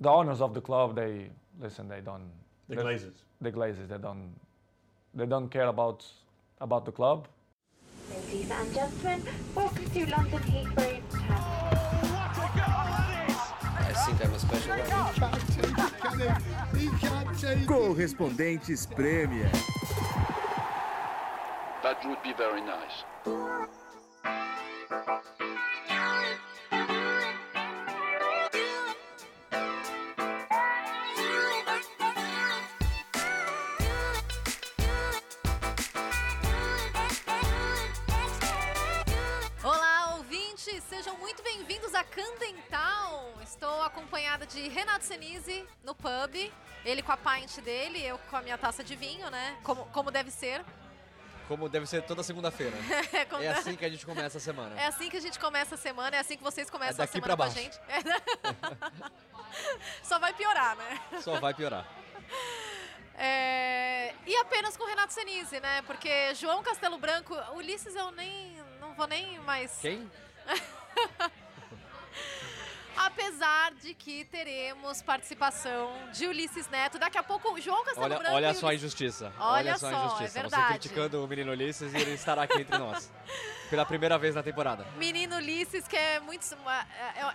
the owners of the club, they listen. They don't. The Glazers. The Glazers. They don't. They don't care about about the club. Ladies and gentlemen, welcome to London Heathrow Terminal. I think I'm a special one. Correspondentes Premier. That would be very nice. Sejam muito bem-vindos a Candental. Estou acompanhada de Renato Senise no pub. Ele com a pint dele, eu com a minha taça de vinho, né? Como, como deve ser. Como deve ser toda segunda-feira. É, É assim que a gente começa a semana. é assim que a gente começa a semana, é assim que vocês começam É a semana pra com a baixo. gente. Só vai piorar, né? Só vai piorar. É, E apenas com Renato Senise, né? Porque João Castelo Branco, Ulisses eu nem. não vou nem mais. Quem? Apesar de que teremos participação de Ulisses Neto. Daqui a pouco, o João Castelo Olha, Branco. olha só a injustiça. Olha só a é injustiça. Você verdade. criticando o menino Ulisses e ele estará aqui entre nós. Pela primeira vez na temporada. Menino Ulisses, que é muito.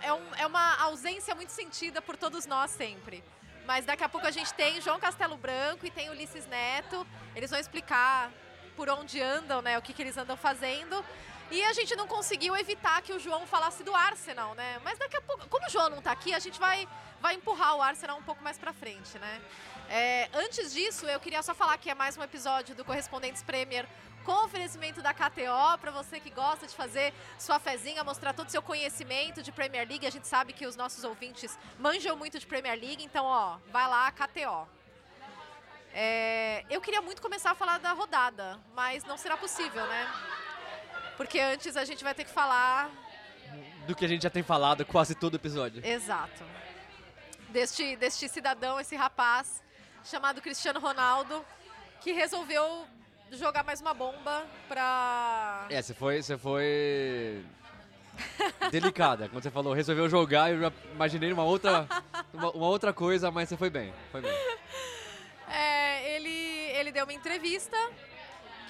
É, é um- é uma ausência muito sentida por todos nós sempre. Mas daqui a pouco a gente tem João Castelo Branco e tem Ulisses Neto. Eles vão explicar por onde andam, né? O que, que eles andam fazendo. E a gente não conseguiu evitar que o João falasse do Arsenal, né? Mas daqui a pouco, como o João não tá aqui, a gente vai, vai empurrar o Arsenal um pouco mais pra frente, né? É, antes disso, eu queria só falar que é mais um episódio do Correspondentes Premier com oferecimento da KTO, para você que gosta de fazer sua fezinha, mostrar todo o seu conhecimento de Premier League. A gente sabe que os nossos ouvintes manjam muito de Premier League, então, ó, vai lá, KTO. É, eu queria muito começar a falar da rodada, mas não será possível, né? Porque antes a gente vai ter que falar Do que a gente já tem falado quase todo episódio. Exato. Deste, deste cidadão, esse rapaz chamado Cristiano Ronaldo, que resolveu jogar mais uma bomba pra. É, você foi. Você foi. Delicada. Quando você falou, resolveu jogar, eu já imaginei uma outra, uma, uma outra coisa, mas você foi bem. Foi bem. É, ele, ele deu uma entrevista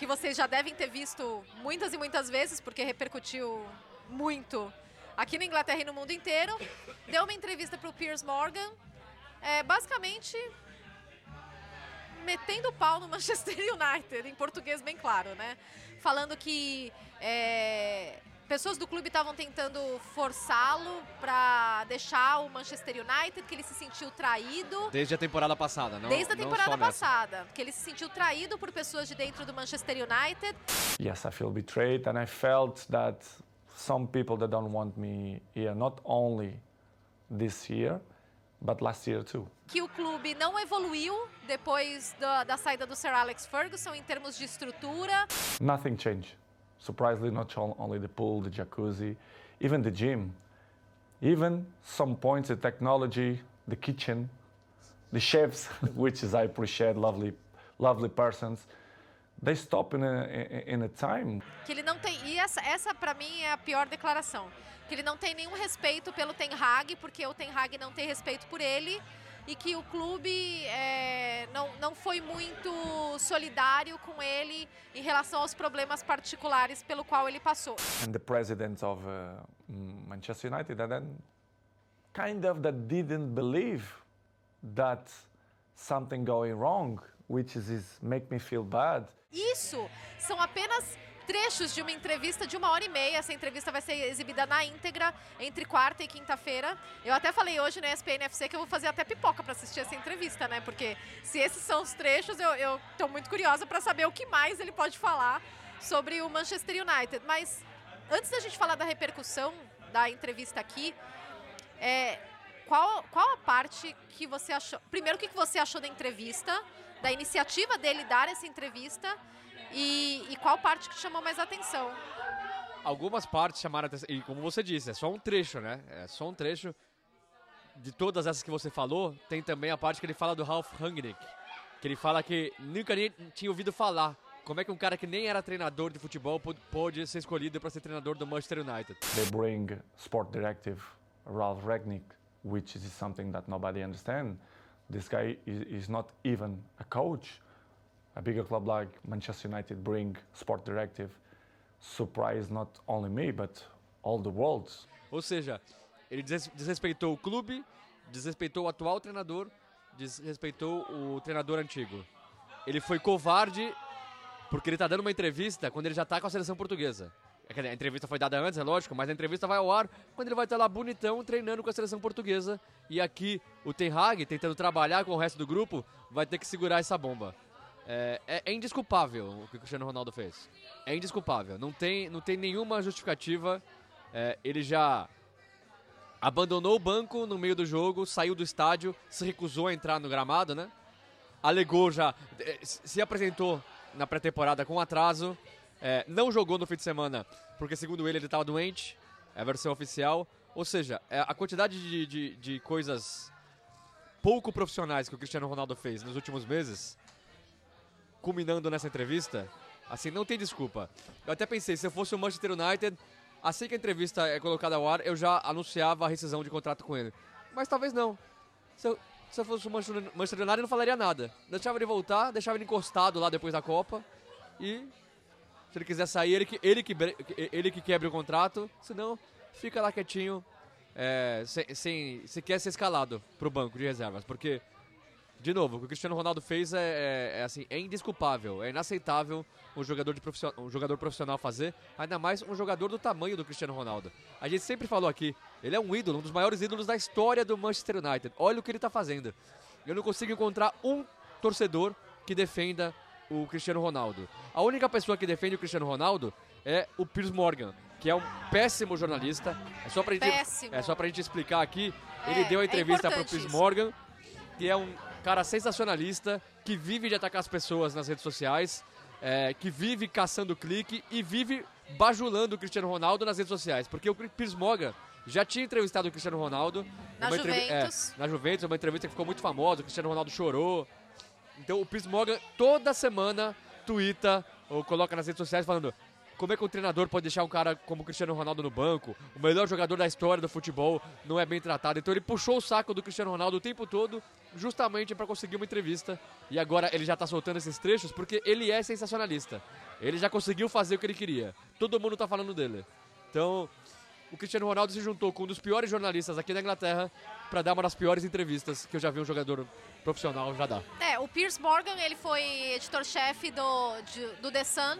que vocês já devem ter visto muitas e muitas vezes, porque repercutiu muito aqui na Inglaterra e no mundo inteiro. Deu uma entrevista para o Piers Morgan, é, basicamente metendo o pau no Manchester United, em português bem claro, né? Falando que é, pessoas do clube estavam tentando forçá-lo para deixar o Manchester United, que ele se sentiu traído. Desde a temporada passada, não Desde a não temporada passada, que ele se sentiu traído por pessoas de dentro do Manchester United. Yes, I feel betrayed, and I felt that some people that don't want me here, not only this year, but last year too. Que o clube não evoluiu depois da, da saída do Sir Alex Ferguson em termos de estrutura. Nothing changed. Surprisingly, not on- only the pool, the jacuzzi, even the gym, even some points, the technology, the kitchen, the chefs, which is I appreciate, lovely, lovely persons. They stop in a in a time Que ele não tem. E essa, essa para mim é a pior declaração. Que ele não tem nenhum respeito pelo Ten Hag, porque o Ten Hag não tem respeito por ele. E que o clube é, não, não foi muito solidário com ele em relação aos problemas particulares pelo qual ele passou. and the president of uh, Manchester United, and then kind of that didn't believe that something going wrong, which is, is make me feel bad. Isso são apenas trechos de uma entrevista de uma hora e meia. Essa entrevista vai ser exibida na íntegra entre quarta e quinta-feira. Eu até falei hoje no ESPN FC que eu vou fazer até pipoca para assistir essa entrevista, né? Porque se esses são os trechos, eu, tô muito curiosa para saber o que mais ele pode falar sobre o Manchester United. Mas antes da gente falar da repercussão da entrevista aqui, é, qual, qual a parte que você achou? Primeiro, o que você achou da entrevista, da iniciativa dele dar essa entrevista e, e qual parte que te chamou mais atenção? Algumas partes chamaram atenção. E como você disse, é só um trecho, né? É só um trecho. De todas essas que você falou, tem também a parte que ele fala do Ralf Rangnick. Que ele fala que nunca nem tinha ouvido falar. Como é que um cara que nem era treinador de futebol pôde ser escolhido para ser treinador do Manchester United? They bring sport directive Ralph Ragnick which is something that nobody understands. This guy is, is not even a coach. A bigger club like Manchester United bring sport directive, surprise not only me but all the world. Ou seja, ele des- desrespeitou o clube, desrespeitou o atual treinador, desrespeitou o treinador antigo. Ele foi covarde porque ele tá dando uma entrevista quando ele já tá com a seleção portuguesa. É, A entrevista foi dada antes, é lógico, mas a entrevista vai ao ar quando ele vai estar lá bonitão treinando com a seleção portuguesa. E aqui o Ten Hag, tentando trabalhar com o resto do grupo, vai ter que segurar essa bomba. É, é- é indesculpável o que o Cristiano Ronaldo fez. É indesculpável. Não tem, não tem nenhuma justificativa. É, ele já abandonou o banco no meio do jogo, saiu do estádio, se recusou a entrar no gramado, né? Alegou já, eh, se apresentou na pré-temporada com atraso, eh, não jogou no fim de semana porque, segundo ele, ele estava doente, é a versão oficial. Ou seja, eh, a quantidade de, de, de coisas pouco profissionais que o Cristiano Ronaldo fez nos últimos meses, culminando nessa entrevista, assim, não tem desculpa. Eu até pensei, se eu fosse o Manchester United, assim que a entrevista é colocada ao ar, eu já anunciava a rescisão de contrato com ele. Mas talvez não. Se eu, se eu fosse o Manchester United, eu não falaria nada. Deixava ele voltar, deixava ele encostado lá depois da Copa. E se ele quiser sair, ele que, ele que, ele que quebre o contrato. Senão, fica lá quietinho, é, sem, sem sequer ser escalado pro banco de reservas. Porque, de novo, o que o Cristiano Ronaldo fez é, é- é, assim, é indesculpável, é inaceitável um jogador, de profissional, um jogador profissional fazer, ainda mais um jogador do tamanho do Cristiano Ronaldo. A gente sempre falou aqui, ele é um ídolo, um dos maiores ídolos da história do Manchester United. Olha o que ele está fazendo. Eu não consigo encontrar um torcedor que defenda o Cristiano Ronaldo. A única pessoa que defende o Cristiano Ronaldo é o Piers Morgan, que é um péssimo jornalista. É só pra gente, Péssimo. é só pra gente explicar aqui. É, ele deu a é entrevista pro importante Piers isso. Morgan, que é um cara sensacionalista, que vive de atacar as pessoas nas redes sociais, é, que vive caçando clique e vive bajulando o Cristiano Ronaldo nas redes sociais. Porque o Piers Morgan já tinha entrevistado o Cristiano Ronaldo. Na é, Juventus. na Juventus, uma entrevista que ficou muito famosa, o Cristiano Ronaldo chorou. Então o Piers Morgan toda semana twitta ou coloca nas redes sociais falando como é que um treinador pode deixar um cara como o Cristiano Ronaldo no banco, o melhor jogador da história do futebol, não é bem tratado. Então ele puxou o saco do Cristiano Ronaldo o tempo todo, justamente para conseguir uma entrevista. E agora ele já tá soltando esses trechos porque ele é sensacionalista. Ele já conseguiu fazer o que ele queria. Todo mundo tá falando dele. Então, o Cristiano Ronaldo se juntou com um dos piores jornalistas aqui da Inglaterra para dar uma das piores entrevistas que eu já vi um jogador profissional já dar. É, o Piers Morgan, ele foi editor-chefe do, do The Sun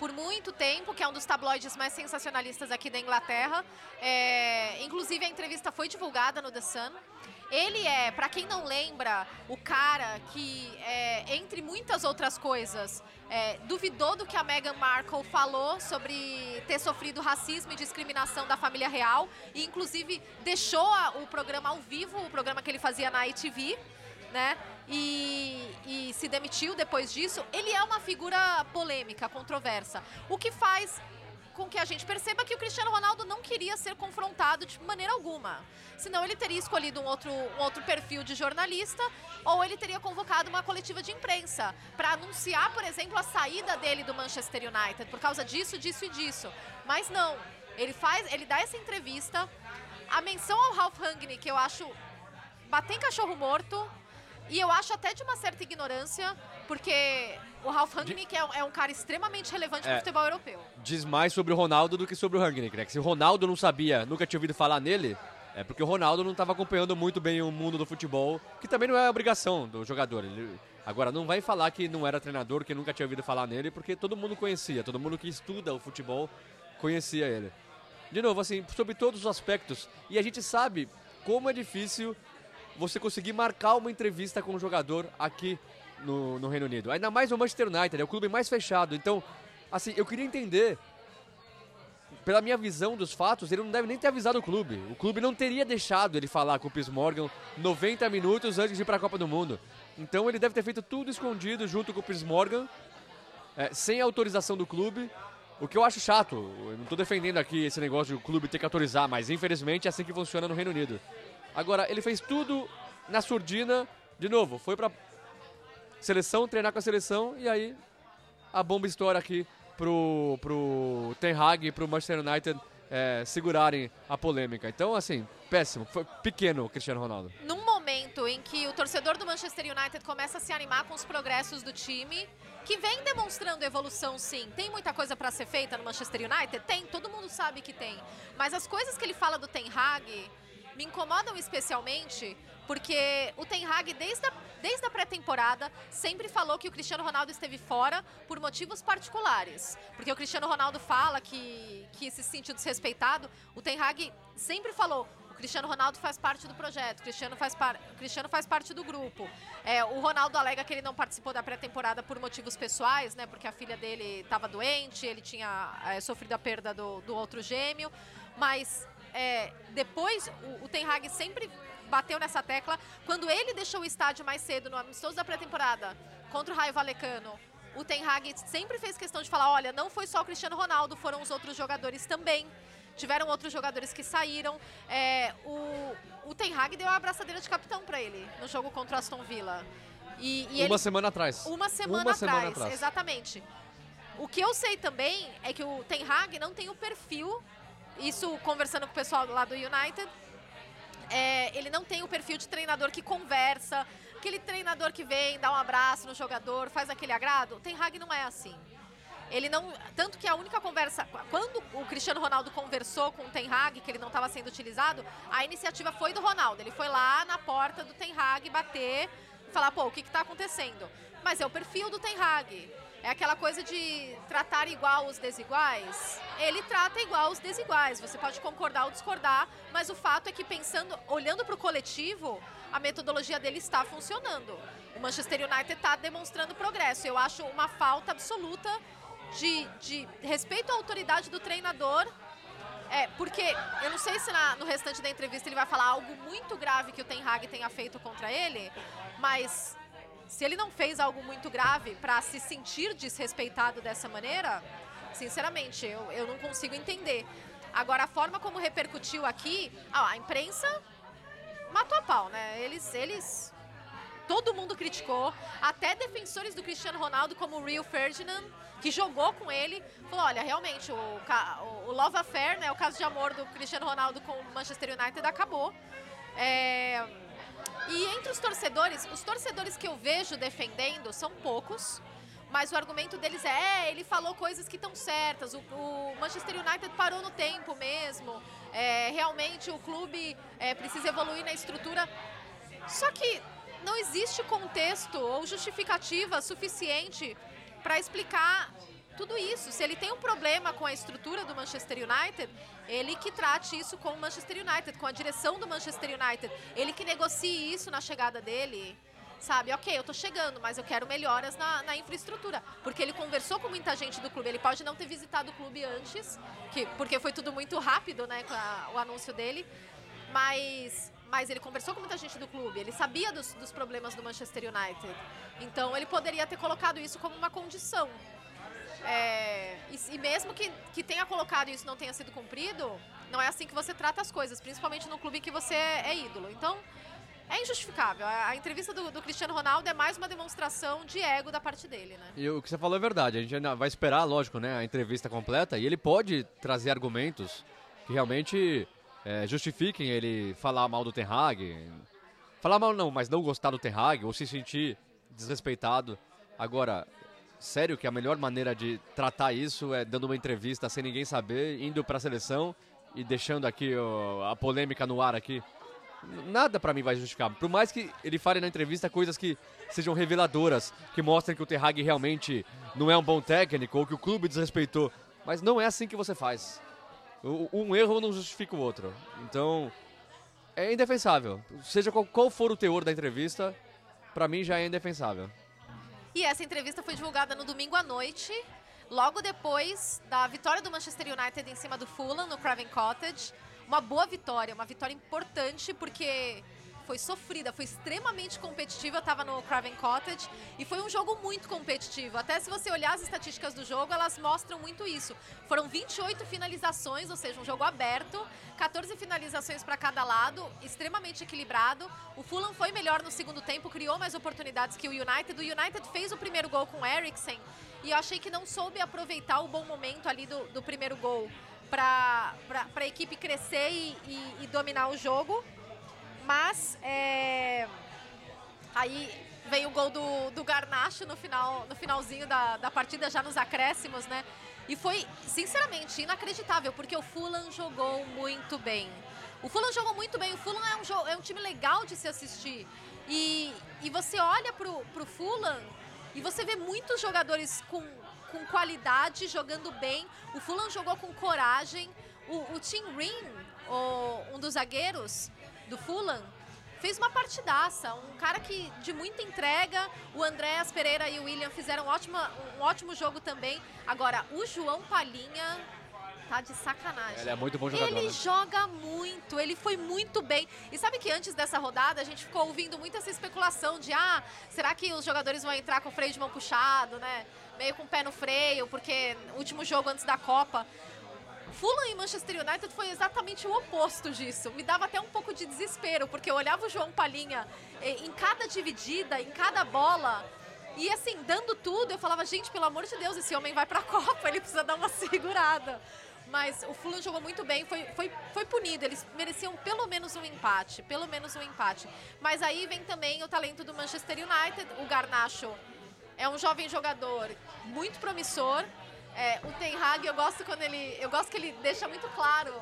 por muito tempo, que é um dos tabloides mais sensacionalistas aqui da Inglaterra. É, inclusive, a entrevista foi divulgada no The Sun. Ele é, pra quem não lembra, o cara que, é, entre muitas outras coisas, é, duvidou do que a Meghan Markle falou sobre ter sofrido racismo e discriminação da família real. E, inclusive, deixou a- o programa ao vivo, o programa que ele fazia na ITV né? E, e se demitiu depois disso. Ele é uma figura polêmica, controversa. O que faz com que a gente perceba que o Cristiano Ronaldo não queria ser confrontado de maneira alguma. Senão ele teria escolhido um outro, um outro perfil de jornalista ou ele teria convocado uma coletiva de imprensa para anunciar, por exemplo, a saída dele do Manchester United por causa disso, disso e disso. Mas não. Ele faz, ele dá essa entrevista. A menção ao Ralph Rangnick, eu acho bater em cachorro morto. E eu acho até de uma certa ignorância, porque o Ralph Rangnick é, um- é um cara extremamente relevante É. no futebol europeu. Diz mais sobre o Ronaldo do que sobre o Rangnick, né? Que se o Ronaldo não sabia, nunca tinha ouvido falar nele, é porque o Ronaldo não estava acompanhando muito bem o mundo do futebol, que também não é obrigação do jogador. Ele- agora, não vai falar que não era treinador, que nunca tinha ouvido falar nele, porque todo mundo conhecia, todo mundo que estuda o futebol conhecia ele. De novo, assim, sobre todos os aspectos. E a gente sabe como é difícil você conseguir marcar uma entrevista com um jogador aqui no, no Reino Unido. Ainda mais o Manchester United, é o clube mais fechado. Então, assim, eu queria entender, pela minha visão dos fatos, ele não deve nem ter avisado o clube. O clube não teria deixado ele falar com o Piers Morgan 90 minutos antes de ir para a Copa do Mundo. Então ele deve ter feito tudo escondido junto com o Piers Morgan, é, sem autorização do clube. O que eu acho chato, eu não estou defendendo aqui esse negócio de o clube ter que autorizar, mas infelizmente é assim que funciona no Reino Unido. Agora, ele fez tudo na surdina, de novo, foi pra seleção, treinar com a seleção, e aí a bomba estoura aqui pro, pro Ten Hag e pro Manchester United é, segurarem a polêmica. Então, assim, péssimo. Foi pequeno o Cristiano Ronaldo. Num momento em que o torcedor do Manchester United começa a se animar com os progressos do time, que vem demonstrando evolução sim. Tem muita coisa para ser feita no Manchester United? Tem, todo mundo sabe que tem. Mas as coisas que ele fala do Ten Hag me incomodam especialmente porque o Ten Hag, desde a, desde a pré-temporada, sempre falou que o Cristiano Ronaldo esteve fora por motivos particulares. Porque o Cristiano Ronaldo fala que, que se sentiu desrespeitado. O Ten Hag sempre falou, o Cristiano Ronaldo faz parte do projeto, Cristiano faz, par, Cristiano faz parte do grupo. É, o Ronaldo alega que ele não participou da pré-temporada por motivos pessoais, né? Porque a filha dele estava doente, ele tinha é, sofrido a perda do, do outro gêmeo. Mas é, depois o, o Ten Hag sempre bateu nessa tecla. Quando ele deixou o estádio mais cedo no amistoso da pré-temporada contra o Raio Valecano, o Ten Hag sempre fez questão de falar, olha, não foi só o Cristiano Ronaldo, foram os outros jogadores também. Tiveram outros jogadores que saíram. É, o, o Ten Hag deu a abraçadeira de capitão para ele no jogo contra o Aston Villa. E, e Uma ele, semana atrás. uma semana, Uma atrás, semana atrás. Exatamente. O que eu sei também é que o Ten Hag não tem o perfil, isso conversando com o pessoal lá do United, é, ele não tem o perfil de treinador que conversa, aquele treinador que vem, dá um abraço no jogador, faz aquele agrado. O Ten Hag não é assim. Ele não. Tanto que a única conversa. Quando o Cristiano Ronaldo conversou com o Ten Hag, que ele não estava sendo utilizado, a iniciativa foi do Ronaldo. Ele foi lá na porta do Ten Hag bater falar, pô, o que está acontecendo? Mas é o perfil do Ten Hag. É aquela coisa de tratar igual os desiguais. Ele trata igual os desiguais. Você pode concordar ou discordar, mas o fato é que pensando, olhando para o coletivo, a metodologia dele está funcionando. O Manchester United está demonstrando progresso. Eu acho uma falta absoluta de, de respeito à autoridade do treinador. É, porque eu não sei se na- no restante da entrevista ele vai falar algo muito grave que o Ten Hag tenha feito contra ele, mas se ele não fez algo muito grave para se sentir desrespeitado dessa maneira, sinceramente, eu, eu não consigo entender. Agora, a forma como repercutiu aqui, a imprensa matou a pau, né? Eles, eles todo mundo criticou, até defensores do Cristiano Ronaldo, como o Rio Ferdinand, que jogou com ele, falou, olha, realmente, o, o Love Affair, né, o caso de amor do Cristiano Ronaldo com o Manchester United acabou. É, E entre os torcedores, os torcedores que eu vejo defendendo são poucos, mas o argumento deles é, é, ele falou coisas que estão certas, o, o Manchester United parou no tempo mesmo, é, realmente o clube é, precisa evoluir na estrutura. Só que não existe contexto ou justificativa suficiente para explicar tudo isso. Se ele tem um problema com a estrutura do Manchester United, ele que trate isso com o Manchester United, com a direção do Manchester United. Ele que negocie isso na chegada dele. Sabe, ok, eu tô chegando, mas eu quero melhoras na, na infraestrutura. Porque ele conversou com muita gente do clube. Ele pode não ter visitado o clube antes, que, porque foi tudo muito rápido, né, a- o anúncio dele. Mas, mas ele conversou com muita gente do clube, ele sabia dos, dos problemas do Manchester United. Então ele poderia ter colocado isso como uma condição. É, e, e mesmo que, que tenha colocado isso não tenha sido cumprido, não é assim que você trata as coisas, principalmente no clube que você é, ídolo. Então, é injustificável. A, a entrevista do, do Cristiano Ronaldo é mais uma demonstração de ego da parte dele, né? E o que você falou é verdade. A gente ainda vai esperar, lógico, né, a entrevista completa e ele pode trazer argumentos que realmente é, justifiquem ele falar mal do Ten Hag. Falar mal não, mas não gostar do Ten Hag ou se sentir desrespeitado. Agora, sério que a melhor maneira de tratar isso é dando uma entrevista sem ninguém saber, indo para a seleção e deixando aqui ó, a polêmica no ar aqui. Nada pra mim vai justificar. Por mais que ele fale na entrevista coisas que sejam reveladoras, que mostrem que o Ten Hag realmente não é um bom técnico ou que o clube desrespeitou. Mas não é assim que você faz. Um erro não justifica o outro. Então, é indefensável. Seja qual, for o teor da entrevista, pra mim já é indefensável. E essa entrevista foi divulgada no domingo à noite, logo depois da vitória do Manchester United em cima do Fulham no Craven Cottage. Uma boa vitória, uma vitória importante porque foi sofrida, foi extremamente competitiva. Eu estava no Craven Cottage e foi um jogo muito competitivo. Até se você olhar as estatísticas do jogo, elas mostram muito isso. Foram 28 finalizações, ou seja, um jogo aberto, 14 finalizações para cada lado, extremamente equilibrado. O Fulham foi melhor no segundo tempo, criou mais oportunidades que o United. O United fez o primeiro gol com o Eriksen e eu achei que não soube aproveitar o bom momento ali do, do primeiro gol para a equipe crescer e, e- e dominar o jogo. Mas é, aí veio o gol do, do Garnacho no, final, no finalzinho da, da partida, já nos acréscimos, né? E foi, sinceramente, inacreditável, porque o Fulham jogou muito bem. O Fulham jogou muito bem. O Fulham é um, é um time legal de se assistir. E, e você olha pro, pro Fulham e você vê muitos jogadores com, com qualidade, jogando bem. O Fulham jogou com coragem. O, o Tim Rin, o- um dos zagueiros do Fulham, fez uma partidaça. Um cara que de muita entrega. O Andréas Pereira e o William fizeram um ótimo, um ótimo jogo também. Agora, o João Palhinha tá de sacanagem. Ele é muito bom jogador, Ele né? joga muito, ele foi muito bem. E sabe que antes dessa rodada a gente ficou ouvindo muito essa especulação de ah, será que os jogadores vão entrar com o freio de mão puxado, né? Meio com o pé no freio, porque último jogo antes da Copa. Fulham e Manchester United foi exatamente o oposto disso. Me dava até um pouco de desespero, porque eu olhava o João Palhinha eh, em cada dividida, em cada bola, e assim, dando tudo, eu falava, gente, pelo amor de Deus, esse homem vai pra Copa, ele precisa dar uma segurada. Mas o Fulham jogou muito bem, foi, foi, foi punido. Eles mereciam pelo menos um empate, pelo menos um empate. Mas aí vem também o talento do Manchester United. O Garnacho é um jovem jogador muito promissor. É, o Ten Hag, eu gosto quando ele, eu gosto que ele deixa muito claro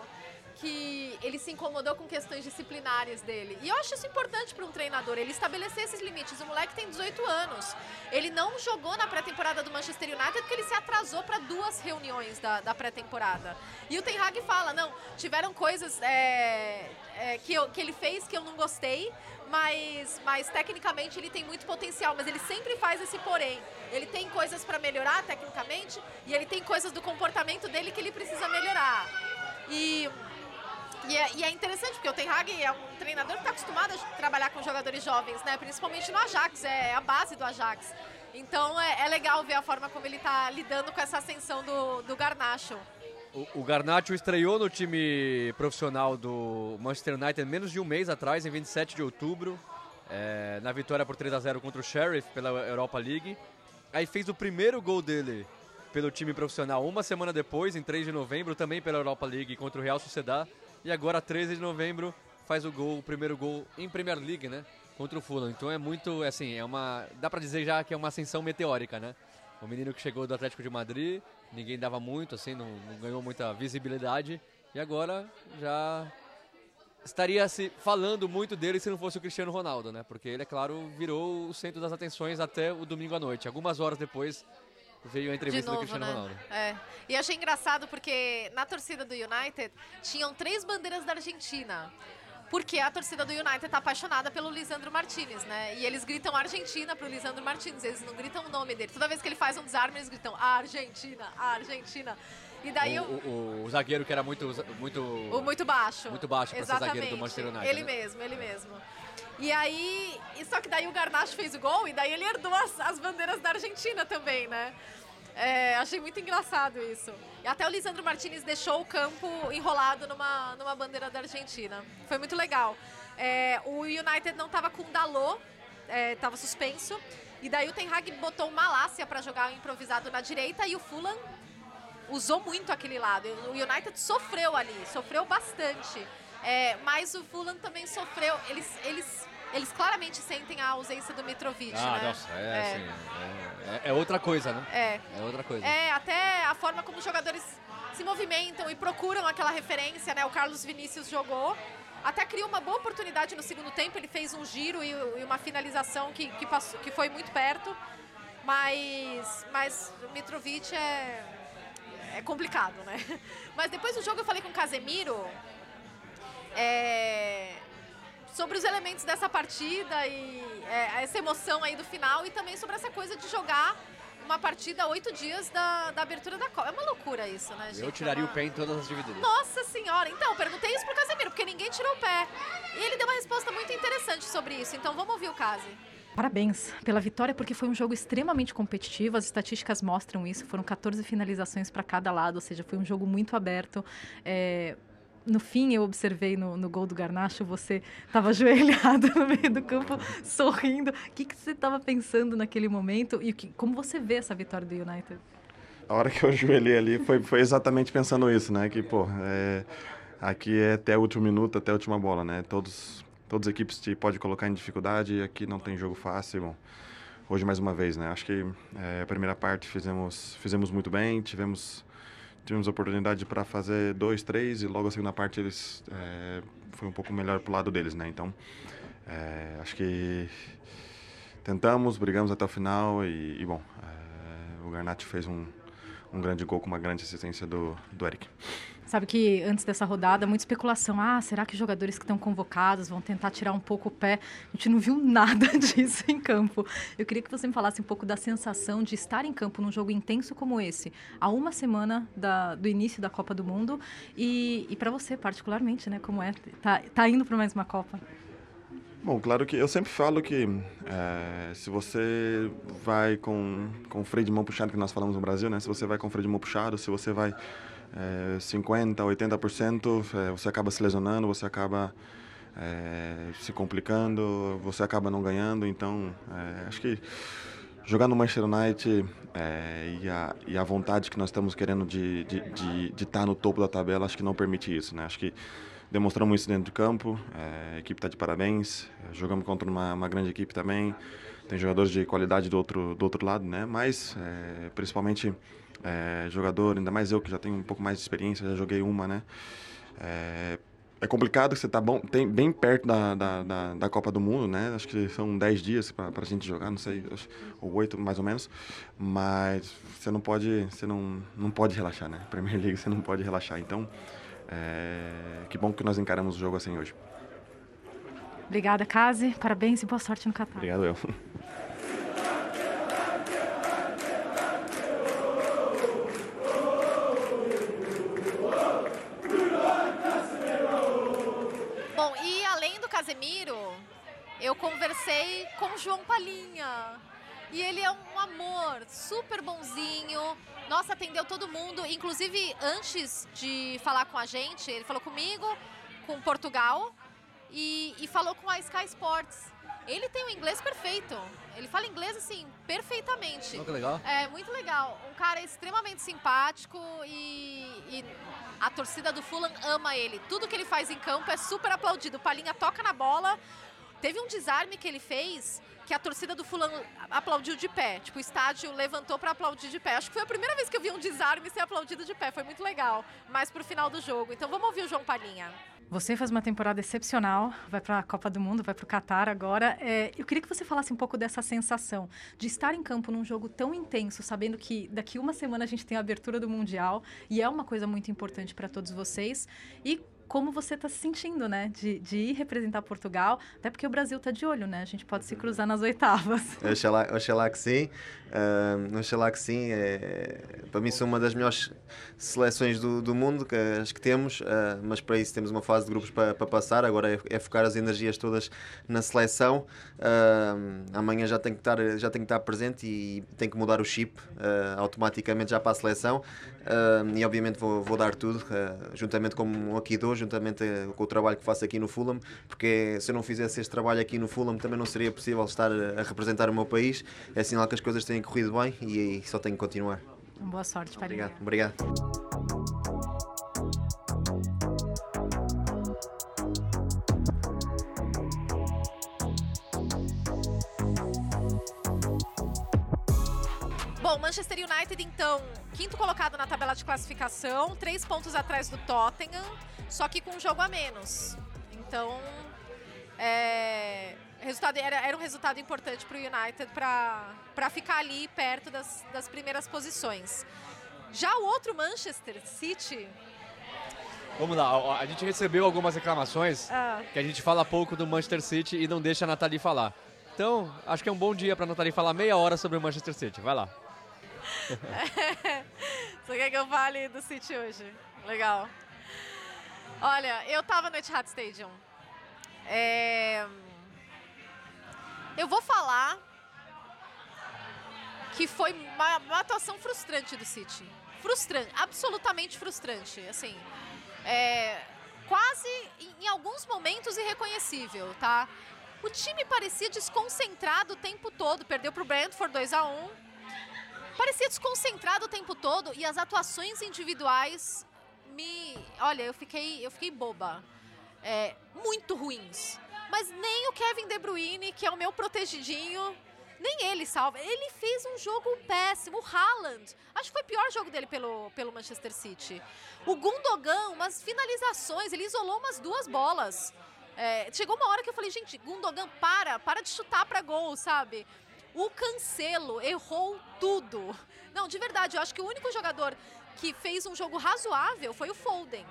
que ele se incomodou com questões disciplinares dele. E eu acho isso importante para um treinador, ele estabelecer esses limites. O moleque tem 18 anos. Ele não jogou na pré-temporada do Manchester United porque ele se atrasou para duas reuniões da, da pré-temporada. E o Ten Hag fala, não, tiveram coisas é, é, que, eu- que ele fez que eu não gostei, mas, mas tecnicamente ele tem muito potencial, mas ele sempre faz esse porém. Ele tem coisas para melhorar tecnicamente e ele tem coisas do comportamento dele que ele precisa melhorar. E e é, e é interessante, porque o Ten Hag é um treinador que está acostumado a trabalhar com jogadores jovens, né? Principalmente no Ajax, é a base do Ajax. Então é, é legal ver a forma como ele está lidando com essa ascensão do, do Garnacho. O, o Garnacho estreou no time profissional do Manchester United menos de um mês atrás, em 27 de outubro, é, na vitória por 3 a 0 contra o Sheriff pela Europa League. Aí fez o primeiro gol dele pelo time profissional uma semana depois, em 3 de novembro, também pela Europa League contra o Real Sociedad. E agora, 13 de novembro, faz o gol, o primeiro gol em Premier League, né? Contra o Fulham. Então é muito, assim, é uma. Dá pra dizer já que é uma ascensão meteórica, né? O menino que chegou do Atlético de Madrid, ninguém dava muito, assim, não, não ganhou muita visibilidade. E agora já estaria se falando muito dele se não fosse o Cristiano Ronaldo, né? Porque ele, é claro, virou o centro das atenções até o domingo à noite. Algumas horas depois veio a entrevista novo, do Cristiano né? Ronaldo. É. E achei engraçado porque na torcida do United tinham três bandeiras da Argentina. Porque a torcida do United tá apaixonada pelo Lisandro Martinez, né? E eles gritam Argentina pro Lisandro Martinez, eles não gritam o nome dele. Toda vez que ele faz um desarme, eles gritam Argentina, Argentina. E daí O, o, o- o zagueiro que era muito. muito... o muito baixo. Muito baixo pra ser zagueiro do. Manchester United, Ele né? mesmo, ele mesmo. E aí, só que daí o Garnacho fez o gol e daí ele herdou as, as bandeiras da Argentina também, né? É, achei muito engraçado isso. Até o Lisandro Martinez deixou o campo enrolado numa, numa bandeira da Argentina. Foi muito legal. É, o United não estava com o Dalot, estava suspenso. E daí o Ten Hag botou o Malásia para jogar improvisado na direita e o Fulham usou muito aquele lado. O United sofreu ali, sofreu bastante. É, mas o Fulham também sofreu. Eles, eles, eles claramente sentem a ausência do Mitrovic, Ah, né? nossa, é, assim, é, é- é outra coisa, né? É. É outra coisa. É, até a forma como os jogadores se movimentam e procuram aquela referência, né? O Carlos Vinícius jogou. Até criou uma boa oportunidade no segundo tempo. Ele fez um giro e, e uma finalização que, que, passou, que foi muito perto. Mas, mas o Mitrovic é, é complicado, né? Mas depois do jogo eu falei com o Casemiro é, sobre os elementos dessa partida e é, essa emoção aí do final e também sobre essa coisa de jogar uma partida oito dias da, da abertura da Copa. É uma loucura isso, né, gente? Eu tiraria É uma- o pé em todas as divididas. Nossa senhora! Então, perguntei isso pro Casemiro, porque ninguém tirou o pé. E ele deu uma resposta muito interessante sobre isso. Então vamos ouvir o Case. Parabéns pela vitória, porque foi um jogo extremamente competitivo. As estatísticas mostram isso. Foram 14 finalizações para cada lado, ou seja, foi um jogo muito aberto. É, No fim, eu observei no, no gol do Garnacho, você estava ajoelhado no meio do campo, sorrindo. O que, que você estava pensando naquele momento e que- como você vê essa vitória do United? a hora que eu ajoelhei ali foi, foi exatamente pensando isso, né? Que, pô, é, aqui é até o último minuto, até a última bola, né? Todos, todas as equipes te podem colocar em dificuldade e aqui não tem jogo fácil. Bom, hoje mais uma vez, né? Acho que é, a primeira parte fizemos, fizemos muito bem, tivemos, tivemos oportunidade para fazer dois, três e logo a segunda parte eles é, foi um pouco melhor pro lado deles, né? Então, é, acho que tentamos, brigamos até o final e, e bom, é, o Garnatti fez um, um grande gol com uma grande assistência do, do Eric. Sabe que antes dessa rodada, muita especulação. Ah, será que os jogadores que estão convocados vão tentar tirar um pouco o pé? A gente não viu nada disso em campo. Eu queria que você me falasse um pouco da sensação de estar em campo num jogo intenso como esse, a uma semana da, do início da Copa do Mundo. E, e para você, particularmente, né? Como é? Tá, tá indo para mais uma Copa? Bom, claro que eu sempre falo que é, se você vai com, com o freio de mão puxado, que nós falamos no Brasil, né? Se você vai com o freio de mão puxado, se você vai é, 50%, 80%, é, você acaba se lesionando, você acaba é, se complicando, você acaba não ganhando. Então, é, acho que jogar no Manchester United é, e, a, e a vontade que nós estamos querendo de estar de, de, de estar no topo da tabela, acho que não permite isso, né? Acho que demonstramos isso dentro de campo, é, a equipe está de parabéns, é, jogamos contra uma, uma, grande equipe também, tem jogadores de qualidade do outro, do outro lado, né? Mas, é, principalmente, é, jogador, ainda mais eu que já tenho um pouco mais de experiência, já joguei uma, né? É, é complicado que você está tem, bem perto da, da, da, da, Copa do Mundo, né? Acho que são 10 dias para a gente jogar, não sei, ou 8 mais ou menos. Mas você não pode, você não, não pode relaxar, né? Premier League você não pode relaxar. Então, é, que bom que nós encaramos o jogo assim hoje. Obrigada, Kazi. Parabéns e boa sorte no Qatar. Obrigado, eu. Casemiro, eu conversei com o João Palinha. E ele é um amor, super bonzinho. Nossa, atendeu todo mundo. Inclusive, antes de falar com a gente, ele falou comigo, com Portugal e, e falou com a Sky Sports. Ele tem o um inglês perfeito. Ele fala inglês, assim, perfeitamente. Muito legal. É, muito legal. Um cara extremamente simpático e, e, a torcida do Fulham ama ele. Tudo que ele faz em campo é super aplaudido. Palinha toca na bola. Teve um desarme que ele fez que a torcida do fulano aplaudiu de pé. Tipo, o estádio levantou para aplaudir de pé. Acho que foi a primeira vez que eu vi um desarme ser aplaudido de pé. Foi muito legal. Mais pro final do jogo. Então vamos ouvir o João Palinha. Você faz uma temporada excepcional, vai para a Copa do Mundo, vai para o Catar agora. É, eu queria que você falasse um pouco dessa sensação de estar em campo num jogo tão intenso, sabendo que daqui uma semana a gente tem a abertura do Mundial e é uma coisa muito importante para todos vocês. E como você está se sentindo, né? De, de ir representar Portugal, até porque o Brasil está de olho, né? A gente pode se cruzar nas oitavas. Oxalá, que sim. Oxalá que sim. É, para mim, são uma das melhores seleções do, do mundo que as que temos, uh, mas para isso temos uma fase de grupos para, para passar. Agora é, é, focar as energias todas na seleção. Uh, amanhã já tem que estar, já tem que estar presente e tem que mudar o chip automaticamente já para a seleção. E obviamente vou, vou dar tudo, juntamente com aqui dou, juntamente com o trabalho que faço aqui no Fulham, porque se eu não fizesse este trabalho aqui no Fulham também não seria possível estar a representar o meu país. É sinal que as coisas têm corrido bem e, só tenho que continuar. Boa sorte, Obrigado. Obrigado. Bom, Manchester United, então, quinto colocado na tabela de classificação, três pontos atrás do Tottenham, só que com um jogo a menos. Então, é, resultado, era, era um resultado importante para o United para ficar ali perto das, das primeiras posições. Já o outro Manchester City. Vamos lá, a gente recebeu algumas reclamações ah. que a gente fala pouco do Manchester City e não deixa a Nathalie falar. Então, acho que é um bom dia para a Nathalie falar meia hora sobre o Manchester City. Vai lá. Você quer que eu fale do City hoje? Legal. Olha, eu tava no Etihad Stadium. É... Eu vou falar que foi uma, uma, atuação frustrante do City. Frustrante, absolutamente frustrante. Assim, é, quase, em, alguns momentos, irreconhecível, tá? O time parecia desconcentrado o tempo todo. Perdeu para o Brentford 2 a 1 parecia desconcentrado o tempo todo e as atuações individuais me. Olha, eu fiquei, eu fiquei boba. É, muito ruins. Mas nem o Kevin De Bruyne, que é o meu protegidinho, nem ele salva. Ele fez um jogo péssimo. O Haaland, acho que foi o pior jogo dele pelo, pelo Manchester City. O Gundogan, umas finalizações, ele isolou umas duas bolas. É, chegou uma hora que eu falei, gente, Gundogan, para, para de chutar para gol, sabe? O Cancelo errou tudo. Não, de verdade, eu acho que o único jogador que fez um jogo razoável foi o Foden.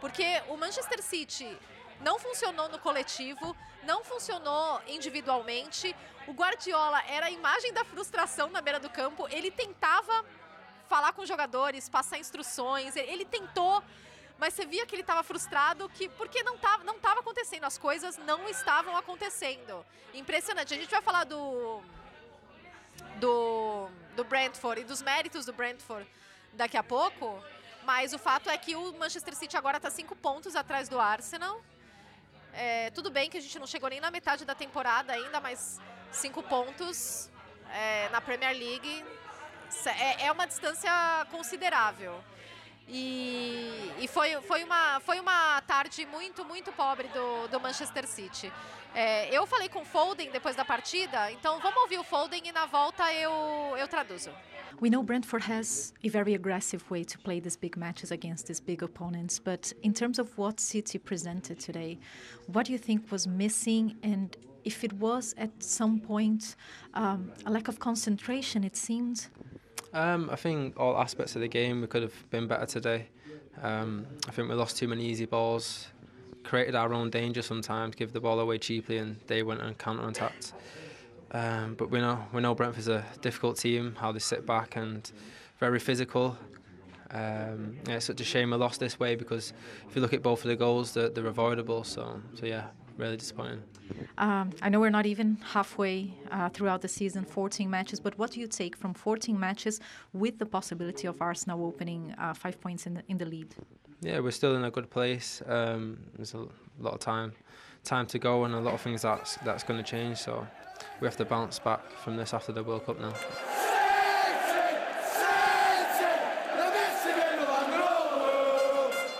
Porque o Manchester City não funcionou no coletivo, não funcionou individualmente. O Guardiola era a imagem da frustração na beira do campo. Ele tentava falar com os jogadores, passar instruções, ele tentou, mas você via que ele estava frustrado que porque não estava não tava acontecendo, as coisas não estavam acontecendo. Impressionante. A gente vai falar do do, do Brentford e dos méritos do Brentford daqui a pouco, mas o fato é que o Manchester City agora está cinco pontos atrás do Arsenal. É, tudo bem que a gente não chegou nem na metade da temporada ainda, mas cinco pontos é, na Premier League é, é uma distância considerável. E, e, foi, foi, uma, foi uma tarde muito, muito pobre do, do Manchester City. É, eu falei com o Foden depois da partida, então vamos ouvir o Foden e na volta eu, eu traduzo. We know Brentford has a very aggressive way to play these big matches against these big opponents, but in terms of what City presented today, what do you think was missing and if it was at some point um, a lack of concentration, it seemed? Um, I think all aspects of the game we could have been better today. Um, I think we lost too many easy balls, created our own danger sometimes, give the ball away cheaply, and they went and counter attacked. Um, but we know we know Brentford's a difficult team, how they sit back and very physical. Um, yeah, it's such a shame we lost this way because if you look at both of the goals, they're, they're avoidable. So, so yeah, really disappointing. Um, I know we're not even halfway uh, throughout the season, 14 matches, but what do you take from 14 matches with the possibility of Arsenal opening uh, five points in the, in the lead? Yeah, we're still in a good place. Um, there's a lot of time, time to go, and a lot of things that's that's going to change. So we have to bounce back from this after the World Cup now.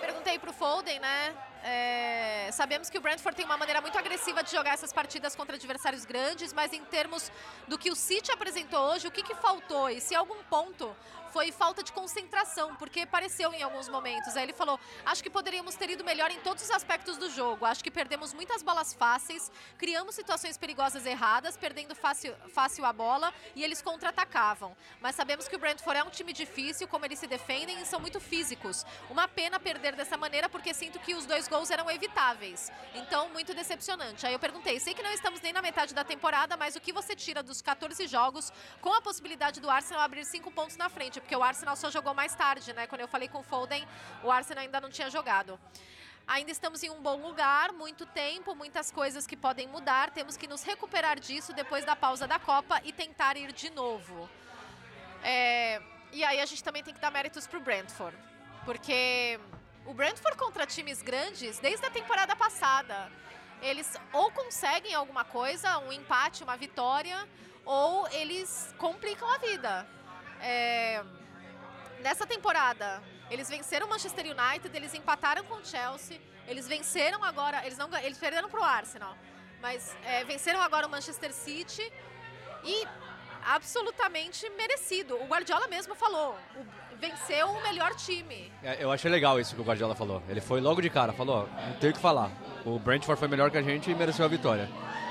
Perguntei pro Foden, né? É, sabemos que o Brentford tem uma maneira muito agressiva de jogar essas partidas contra adversários grandes, mas em termos do que o City apresentou hoje, o que, que faltou? E se algum ponto foi falta de concentração, porque pareceu em alguns momentos. Aí ele falou: acho que poderíamos ter ido melhor em todos os aspectos do jogo. Acho que perdemos muitas bolas fáceis, criamos situações perigosas erradas, perdendo fácil, fácil a bola e eles contra-atacavam. Mas sabemos que o Brentford é um time difícil, como eles se defendem e são muito físicos. Uma pena perder dessa maneira, porque sinto que os dois gols eram evitáveis. Então, muito decepcionante. Aí eu perguntei: sei que não estamos nem na metade da temporada, mas o que você tira dos 14 jogos com a possibilidade do Arsenal abrir cinco pontos na frente? Porque o Arsenal só jogou mais tarde, né? Quando eu falei com o Foden, o Arsenal ainda não tinha jogado. Ainda estamos em um bom lugar, muito tempo, muitas coisas que podem mudar. Temos que nos recuperar disso depois da pausa da Copa e tentar ir de novo. É, e aí a gente também tem que dar méritos para o Brentford, porque o Brentford contra times grandes, desde a temporada passada, eles ou conseguem alguma coisa, um empate, uma vitória, ou eles complicam a vida. É, nessa temporada, eles venceram o Manchester United, eles empataram com o Chelsea, eles venceram agora, eles não eles perderam para o Arsenal, mas é, venceram agora o Manchester City e absolutamente merecido. O Guardiola mesmo falou, o, venceu o melhor time. É, eu achei legal isso que o Guardiola falou. Ele foi logo de cara, falou, não tem o que falar. O Brentford foi melhor que a gente e mereceu a vitória.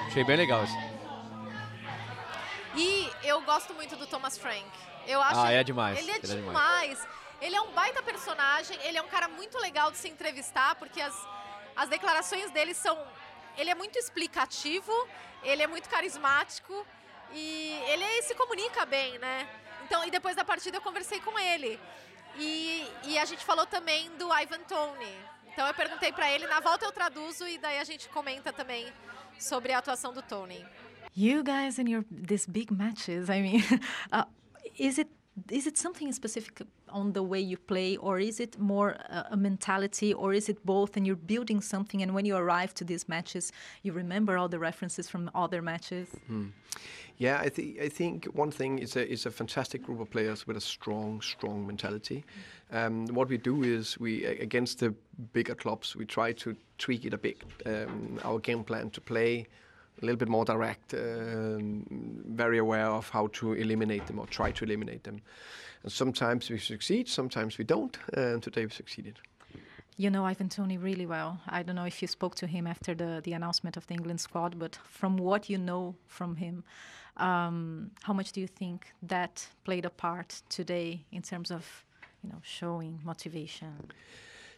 Achei bem legal isso. E eu gosto muito do Thomas Frank. Eu acho ah, é demais. Ele é, ele demais. é demais. Ele é um baita personagem, ele é um cara muito legal de se entrevistar, porque as, as declarações dele são. Ele é muito explicativo, ele é muito carismático e ele se comunica bem, né? Então, e depois da partida eu conversei com ele. E, e a gente falou também do Ivan Tony. Então eu perguntei para ele, na volta eu traduzo e daí a gente comenta também sobre a atuação do Tony. You guys in your these big matches, I mean, uh, is it is it something specific on the way you play, or is it more a, a mentality, or is it both? And you're building something, and when you arrive to these matches, you remember all the references from other matches. Yeah, I think I think one thing is a is a fantastic group of players with a strong strong mentality. Um, what we do is we against the bigger clubs we try to tweak it a bit. Um, our game plan to play a little bit more direct, um, very aware of how to eliminate them or try to eliminate them. And sometimes we succeed, sometimes we don't. And today we succeeded. You know Ivan Tony really well. I don't know if you spoke to him after the, the announcement of the England squad, but from what you know from him, um, how much do you think that played a part today in terms of, you know, showing motivation?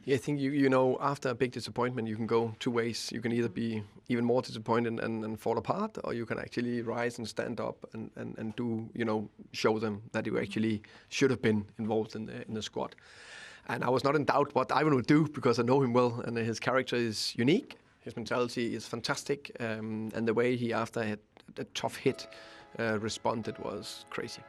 Yeah, I think you you know after a big disappointment, you can go two ways. You can either be even more disappointed and, and fall apart, or you can actually rise and stand up and, and, and do you know show them that you actually should have been involved in the in the squad. And I was not in doubt what Ivan would do because I know him well, and his character is unique. His mentality is fantastic, um, and the way he after a, a tough hit uh, responded was crazy.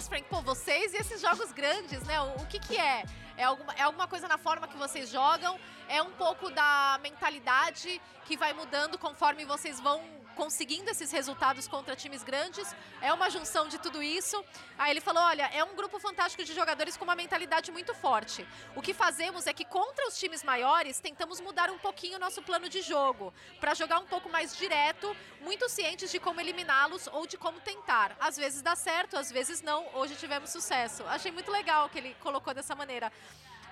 Thomas Frank, pô, vocês e esses jogos grandes, né? O, o que que é? É alguma, é alguma coisa na forma que vocês jogam? É um pouco da mentalidade que vai mudando conforme vocês vão conseguindo esses resultados contra times grandes? É uma junção de tudo isso? Aí ele falou, olha, é um grupo fantástico de jogadores com uma mentalidade muito forte. O que fazemos é que contra os times maiores, tentamos mudar um pouquinho o nosso plano de jogo, para jogar um pouco mais direto, muito cientes de como eliminá-los ou de como tentar. Às vezes dá certo, às vezes não. Hoje tivemos sucesso. Achei muito legal que ele colocou dessa maneira.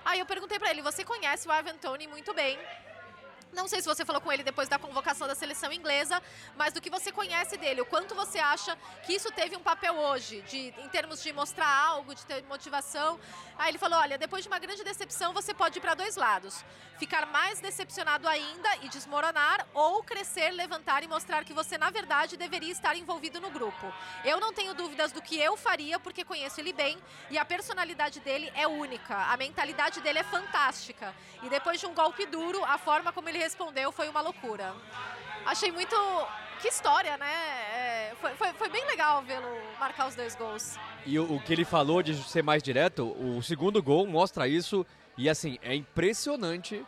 Aí eu perguntei para ele: você conhece o Ivan Tony muito bem? Não sei se você falou com ele depois da convocação da seleção inglesa, mas do que você conhece dele, o quanto você acha que isso teve um papel hoje, de, em termos de mostrar algo, de ter motivação. Aí ele falou: olha, depois de uma grande decepção, você pode ir para dois lados. Ficar mais decepcionado ainda e desmoronar, ou crescer, levantar e mostrar que você, na verdade, deveria estar envolvido no grupo. Eu não tenho dúvidas do que eu faria, porque conheço ele bem e a personalidade dele é única. A mentalidade dele é fantástica. E depois de um golpe duro, a forma como ele respondeu foi uma loucura. Achei muito. Que história, né? É, foi, foi, foi bem legal vê-lo marcar os dois gols. E o, o que ele falou de ser mais direto, o segundo gol mostra isso. E assim, é impressionante.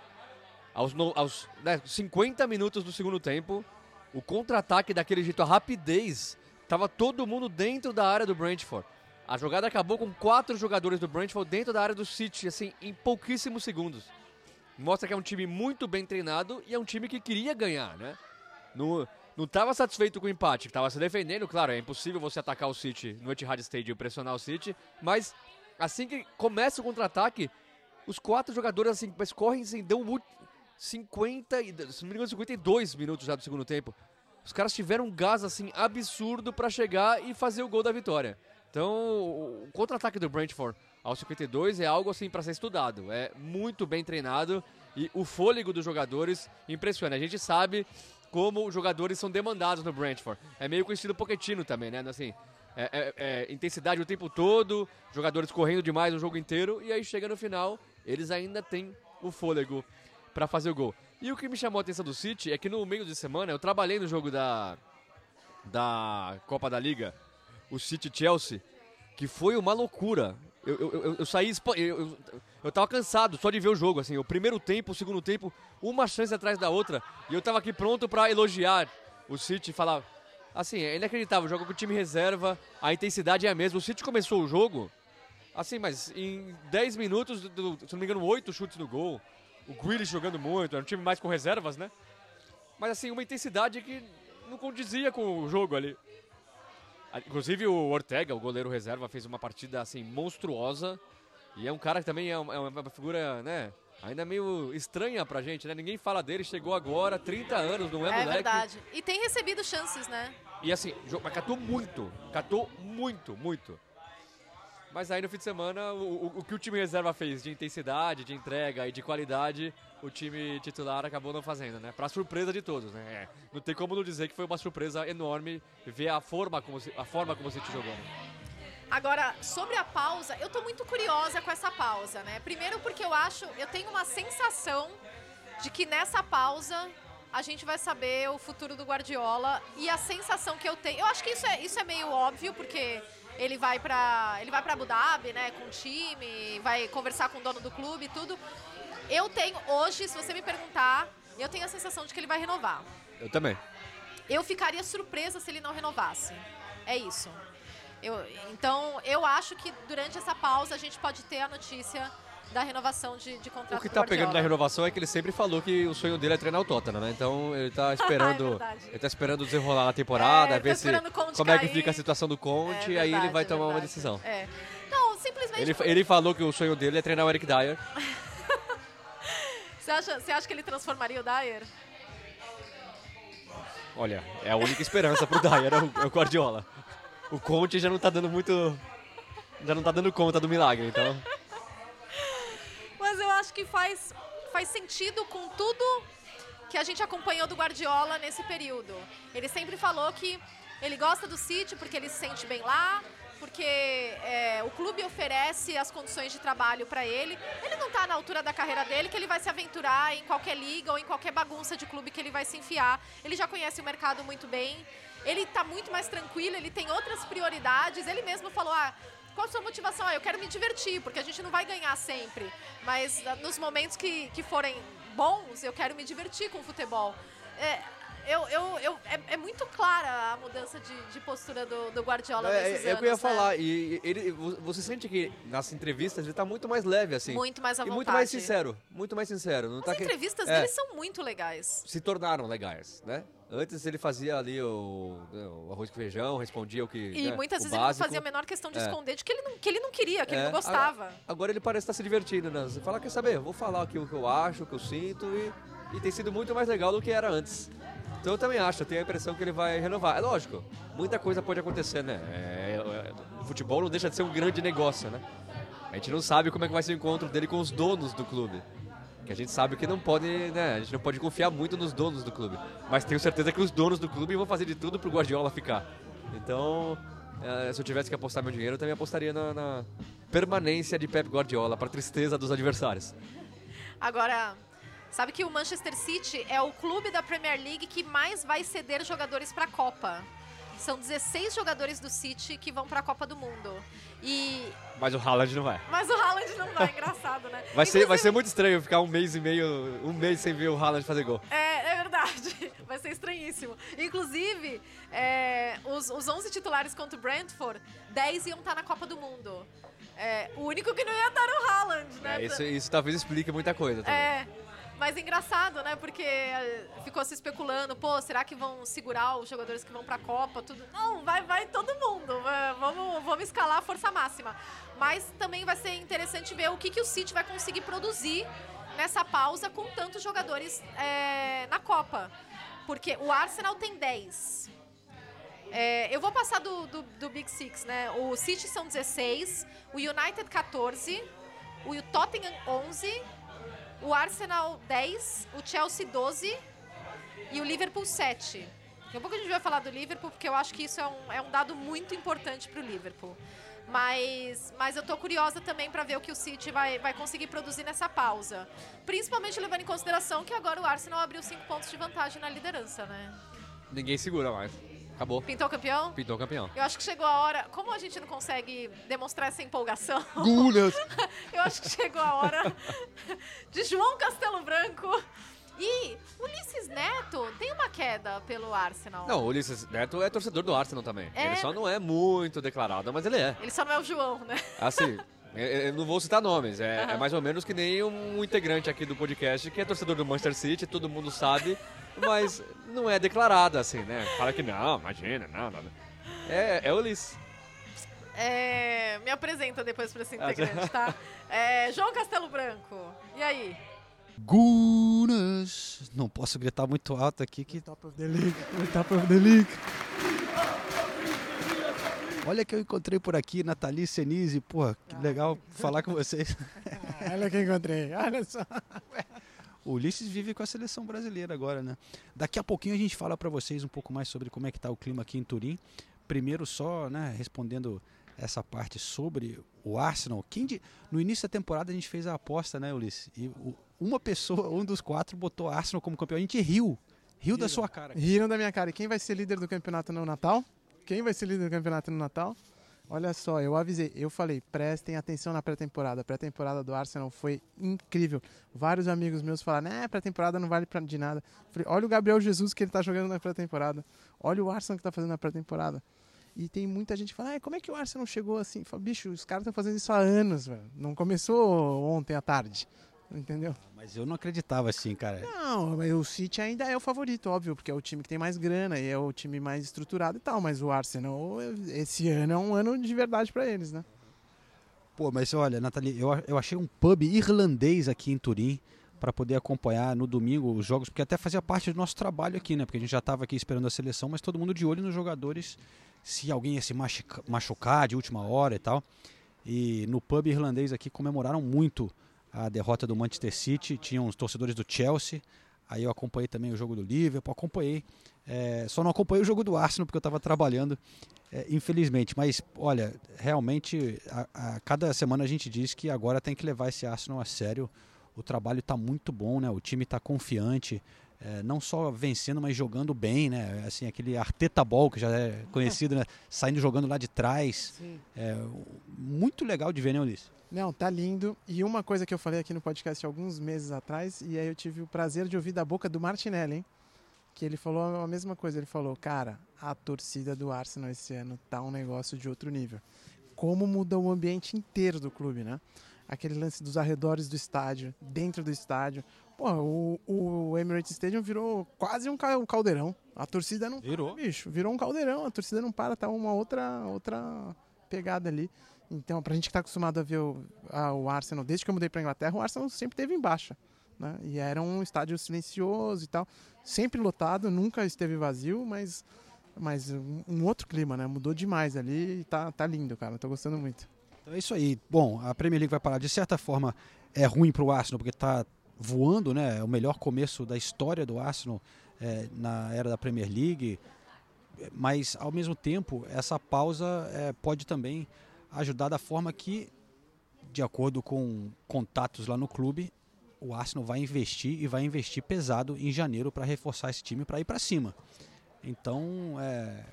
Aos, no- aos né, 50 minutos do segundo tempo, o contra-ataque daquele jeito, a rapidez. Tava todo mundo dentro da área do Brentford. A jogada acabou com quatro jogadores do Brentford dentro da área do City, assim, em pouquíssimos segundos. Mostra que é um time muito bem treinado e é um time que queria ganhar, né? Não, não estava satisfeito com o empate, estava se defendendo, claro, é impossível você atacar o City no Etihad Stadium e pressionar o City, mas assim que começa o contra-ataque, os quatro jogadores assim, correm assim, dão mu- 50, e- se não me engano, 52 minutos já do segundo tempo. Os caras tiveram um gás assim absurdo para chegar e fazer o gol da vitória. Então, o contra-ataque do Brentford aos 52 é algo assim para ser estudado. É muito bem treinado e o fôlego dos jogadores impressiona. A gente sabe como os jogadores são demandados no Brentford. É meio com o estilo Pochettino também, né? Assim, é, é- é intensidade o tempo todo, jogadores correndo demais o jogo inteiro e aí chega no final, eles ainda têm o fôlego para fazer o gol. E o que me chamou a atenção do City é que no meio de semana eu trabalhei no jogo da da Copa da Liga, o City Chelsea, que foi uma loucura. Eu, eu, eu, eu saí. Eu, eu, tava cansado só de ver o jogo, assim. O primeiro tempo, o segundo tempo, uma chance atrás da outra. E eu tava aqui pronto pra elogiar o City e falar. Assim, é inacreditável. Joga com o time reserva, a intensidade é a mesma. O City começou o jogo, assim, mas em 10 minutos, do- se não me engano, 8 chutes no gol. O Grealish jogando muito, era um time mais com reservas, né? Mas assim, uma intensidade que não condizia com o jogo ali. Inclusive o Ortega, o goleiro reserva, fez uma partida assim monstruosa. E é um cara que também é uma, é uma figura, né? Ainda meio estranha pra gente, né? Ninguém fala dele, chegou agora, 30 anos, não é, É moleque. verdade. E tem recebido chances, né? E assim, mas catou muito, catou muito, muito. Mas aí no fim de semana, o, o- o que o time reserva fez de intensidade, de entrega e de qualidade, o time titular acabou não fazendo, né? Pra surpresa de todos, né? É, não tem como não dizer que foi uma surpresa enorme ver a forma como, a forma como City jogou. né? Agora, sobre a pausa, eu tô muito curiosa com essa pausa, né? Primeiro porque eu acho, eu tenho uma sensação de que nessa pausa a gente vai saber o futuro do Guardiola e a sensação que eu tenho. Eu acho que isso é, isso é meio óbvio, porque ele vai para ele vai para Abu Dhabi, né, com o time, vai conversar com o dono do clube e tudo. Eu tenho hoje, se você me perguntar, eu tenho a sensação de que ele vai renovar. Eu também. Eu ficaria surpresa se ele não renovasse. É isso. Eu, então, eu acho que durante essa pausa a gente pode ter a notícia da renovação de, de contrato O que do tá pegando na Guardiola. renovação é que ele sempre falou que o sonho dele é treinar o Tottenham, né? Então ele tá esperando, ele tá esperando desenrolar a temporada, É, ver tá se como é que cair. fica a situação do Conte e aí ele vai é tomar uma decisão. É. Não, simplesmente. Ele, ele falou que o sonho dele é treinar o Eric Dyer. Você acha, você acha que ele transformaria o Dyer? Olha, é a única esperança pro Dyer, é o, é o Guardiola. O Conte já não tá dando muito. Já não tá dando conta do milagre, então. Acho que faz, faz sentido com tudo que a gente acompanhou do Guardiola nesse período. Ele sempre falou que ele gosta do City porque ele se sente bem lá, porque é, o clube oferece as condições de trabalho para ele. Ele não está na altura da carreira dele que ele vai se aventurar em qualquer liga ou em qualquer bagunça de clube que ele vai se enfiar. Ele já conhece o mercado muito bem. Ele está muito mais tranquilo, ele tem outras prioridades. Ele mesmo falou: ah, qual a sua motivação? Ah, eu quero me divertir, porque a gente não vai ganhar sempre. Mas ah, nos momentos que, que forem bons, eu quero me divertir com o futebol. É, eu, eu, eu, é, é muito clara a mudança de, de postura do, do Guardiola É, nesses é, é o que eu ia anos, né? falar. E ele, você sente que nas entrevistas ele tá muito mais leve, assim. Muito mais à E muito vontade. mais sincero. Muito mais sincero. Não tá As que- entrevistas é, dele são muito legais. se tornaram legais, né? Antes ele fazia ali o, o arroz com feijão, respondia o que. E né, muitas vezes ele não básico. fazia a menor questão de É. esconder de que ele não, que ele não queria, que ele É, não gostava. Agora, agora ele parece estar se divertindo, né? Você fala, quer saber? Eu vou falar aqui o que eu acho, o que eu sinto e, e tem sido muito mais legal do que era antes. Então eu também acho, eu tenho a impressão que ele vai renovar. É lógico, muita coisa pode acontecer, né? É, é, o futebol não deixa de ser um grande negócio, né? A gente não sabe como é que vai ser o encontro dele com os donos do clube. Que a gente sabe que não pode, né? A gente não pode confiar muito nos donos do clube. Mas tenho certeza que os donos do clube vão fazer de tudo pro Guardiola ficar. Então, eh, se eu tivesse que apostar meu dinheiro, eu também apostaria na, na permanência de Pep Guardiola, para tristeza dos adversários. Agora, sabe que o Manchester City é o clube da Premier League que mais vai ceder jogadores para a Copa. São 16 jogadores do City que vão para a Copa do Mundo. E Mas o Haaland não vai. mas o Haaland não vai, engraçado, né? Vai ser, vai ser muito estranho ficar um mês e meio, um mês sem ver o Haaland fazer gol. É, é verdade. Vai ser estranhíssimo. Inclusive, é, os, os 11 titulares contra o Brentford, 10 iam estar na Copa do Mundo. É, o único que não ia estar era o Haaland, né? É, isso, isso talvez explique muita coisa também. É, mas engraçado, né? Porque é, ficou se especulando, pô, será que vão segurar os jogadores que vão pra Copa? Tudo. Não, vai, vai todo mundo. é, vamos, vamos escalar a força máxima. Mas também vai ser interessante ver o que, que o City vai conseguir produzir nessa pausa com tantos jogadores é, na Copa. Porque o Arsenal tem 10. É, eu vou passar do, do, do Big Six, né? O City são 16, o United 14, o Tottenham 11, o Arsenal 10, o Chelsea 12 e o Liverpool 7. Daqui a pouco a gente vai falar do Liverpool, porque eu acho que isso é um, é um dado muito importante para o Liverpool. Mas, mas eu tô curiosa também para ver o que o City vai, vai conseguir produzir nessa pausa. Principalmente levando em consideração que agora o Arsenal abriu 5 pontos de vantagem na liderança, né? Ninguém segura mais. Acabou. Pintou campeão? Pintou campeão. Eu acho que chegou a hora. Como a gente não consegue demonstrar essa empolgação, Gunas! eu acho que chegou a hora de João Castelo Branco. E Ulisses Neto tem uma queda pelo Arsenal. Não, o Ulisses Neto é torcedor do Arsenal também. É. Ele só não é muito declarado, mas ele é. Ele só não é o João, né? Assim, eu- eu não vou citar nomes, é, Aham. é mais ou menos que nem um integrante aqui do podcast que é torcedor do Manchester City, todo mundo sabe, mas não é declarado assim, né? Fala que não, imagina, não, não. não. É, é o Ulisses. É, me apresenta depois para esse Ah, integrante, tá? É, João Castelo Branco. E aí? Gunas! Não posso gritar muito alto aqui que top of the league, top of the league. Olha que eu encontrei por aqui, Nathalie Senise, pô, que legal falar com vocês. Olha que encontrei, olha só. O Ulisses vive com a seleção brasileira agora, né? Daqui a pouquinho a gente fala para vocês um pouco mais sobre como é que tá o clima aqui em Turim. Primeiro só, né, respondendo essa parte sobre o Arsenal. Quem de- no início da temporada a gente fez a aposta, né, Ulisses? E o- uma pessoa, um dos quatro, botou Arsenal como campeão. A gente riu. Riu da sua cara. Riram da minha cara. E quem vai ser líder do campeonato no Natal? Quem vai ser líder do campeonato no Natal? Olha só, eu avisei, eu falei, prestem atenção na pré-temporada. A pré-temporada do Arsenal foi incrível. Vários amigos meus falaram, né, pré-temporada não vale de nada. Falei, olha o Gabriel Jesus que ele tá jogando na pré-temporada. Olha o Arsenal que tá fazendo na pré-temporada. E tem muita gente que fala, como é que o Arsenal chegou assim? Falo, bicho, os caras estão fazendo isso há anos, velho. Não começou ontem à tarde. Entendeu? Mas eu não acreditava assim, cara. Não, mas o City ainda é o favorito, óbvio, porque é o time que tem mais grana e é o time mais estruturado e tal, mas o Arsenal, esse ano é um ano de verdade pra eles, né? Pô, mas olha, Nathalie, eu, eu achei um pub irlandês aqui em Turim para poder acompanhar no domingo os jogos, porque até fazia parte do nosso trabalho aqui, né? Porque a gente já estava aqui esperando a seleção, mas todo mundo de olho nos jogadores, se alguém ia se machuca- machucar de última hora e tal. E no pub irlandês aqui comemoraram muito a derrota do Manchester City, tinham os torcedores do Chelsea, aí eu acompanhei também o jogo do Liverpool, acompanhei, é, só não acompanhei o jogo do Arsenal porque eu estava trabalhando, é, infelizmente. Mas olha, realmente a, a cada semana a gente diz que agora tem que levar esse Arsenal a sério. O trabalho está muito bom, né? O time está confiante, é, não só vencendo, mas jogando bem, né? Assim, aquele Arteta Ball que já é conhecido, né? Saindo jogando lá de trás. É, muito legal de ver, né, Ulisses? Não, tá lindo. E uma coisa que eu falei aqui no podcast alguns meses atrás, e aí eu tive o prazer de ouvir da boca do Martinelli, hein? Que ele falou a mesma coisa. Ele falou, cara, a torcida do Arsenal esse ano tá um negócio de outro nível. Como mudou o ambiente inteiro do clube, né? Aquele lance dos arredores do estádio, dentro do estádio. Pô, o, o Emirates Stadium virou quase um ca- caldeirão. A torcida não virou, bicho, virou um caldeirão. A torcida não para, tá uma outra outra pegada ali. Então, pra gente que tá acostumado a ver o, a- o Arsenal, desde que eu mudei pra Inglaterra, o Arsenal sempre teve em baixa. Né? E era um estádio silencioso e tal. Sempre lotado, nunca esteve vazio, mas, mas um, outro clima, né? Mudou demais ali e tá, tá lindo, cara. Tô gostando muito. Então é isso aí. Bom, a Premier League vai parar. De certa forma, é ruim para o Arsenal, porque está voando, né? É o melhor começo da história do Arsenal é, na era da Premier League. Mas, ao mesmo tempo, essa pausa é, pode também ajudar da forma que, de acordo com contatos lá no clube, o Arsenal vai investir e vai investir pesado em janeiro para reforçar esse time para ir para cima. Então, é,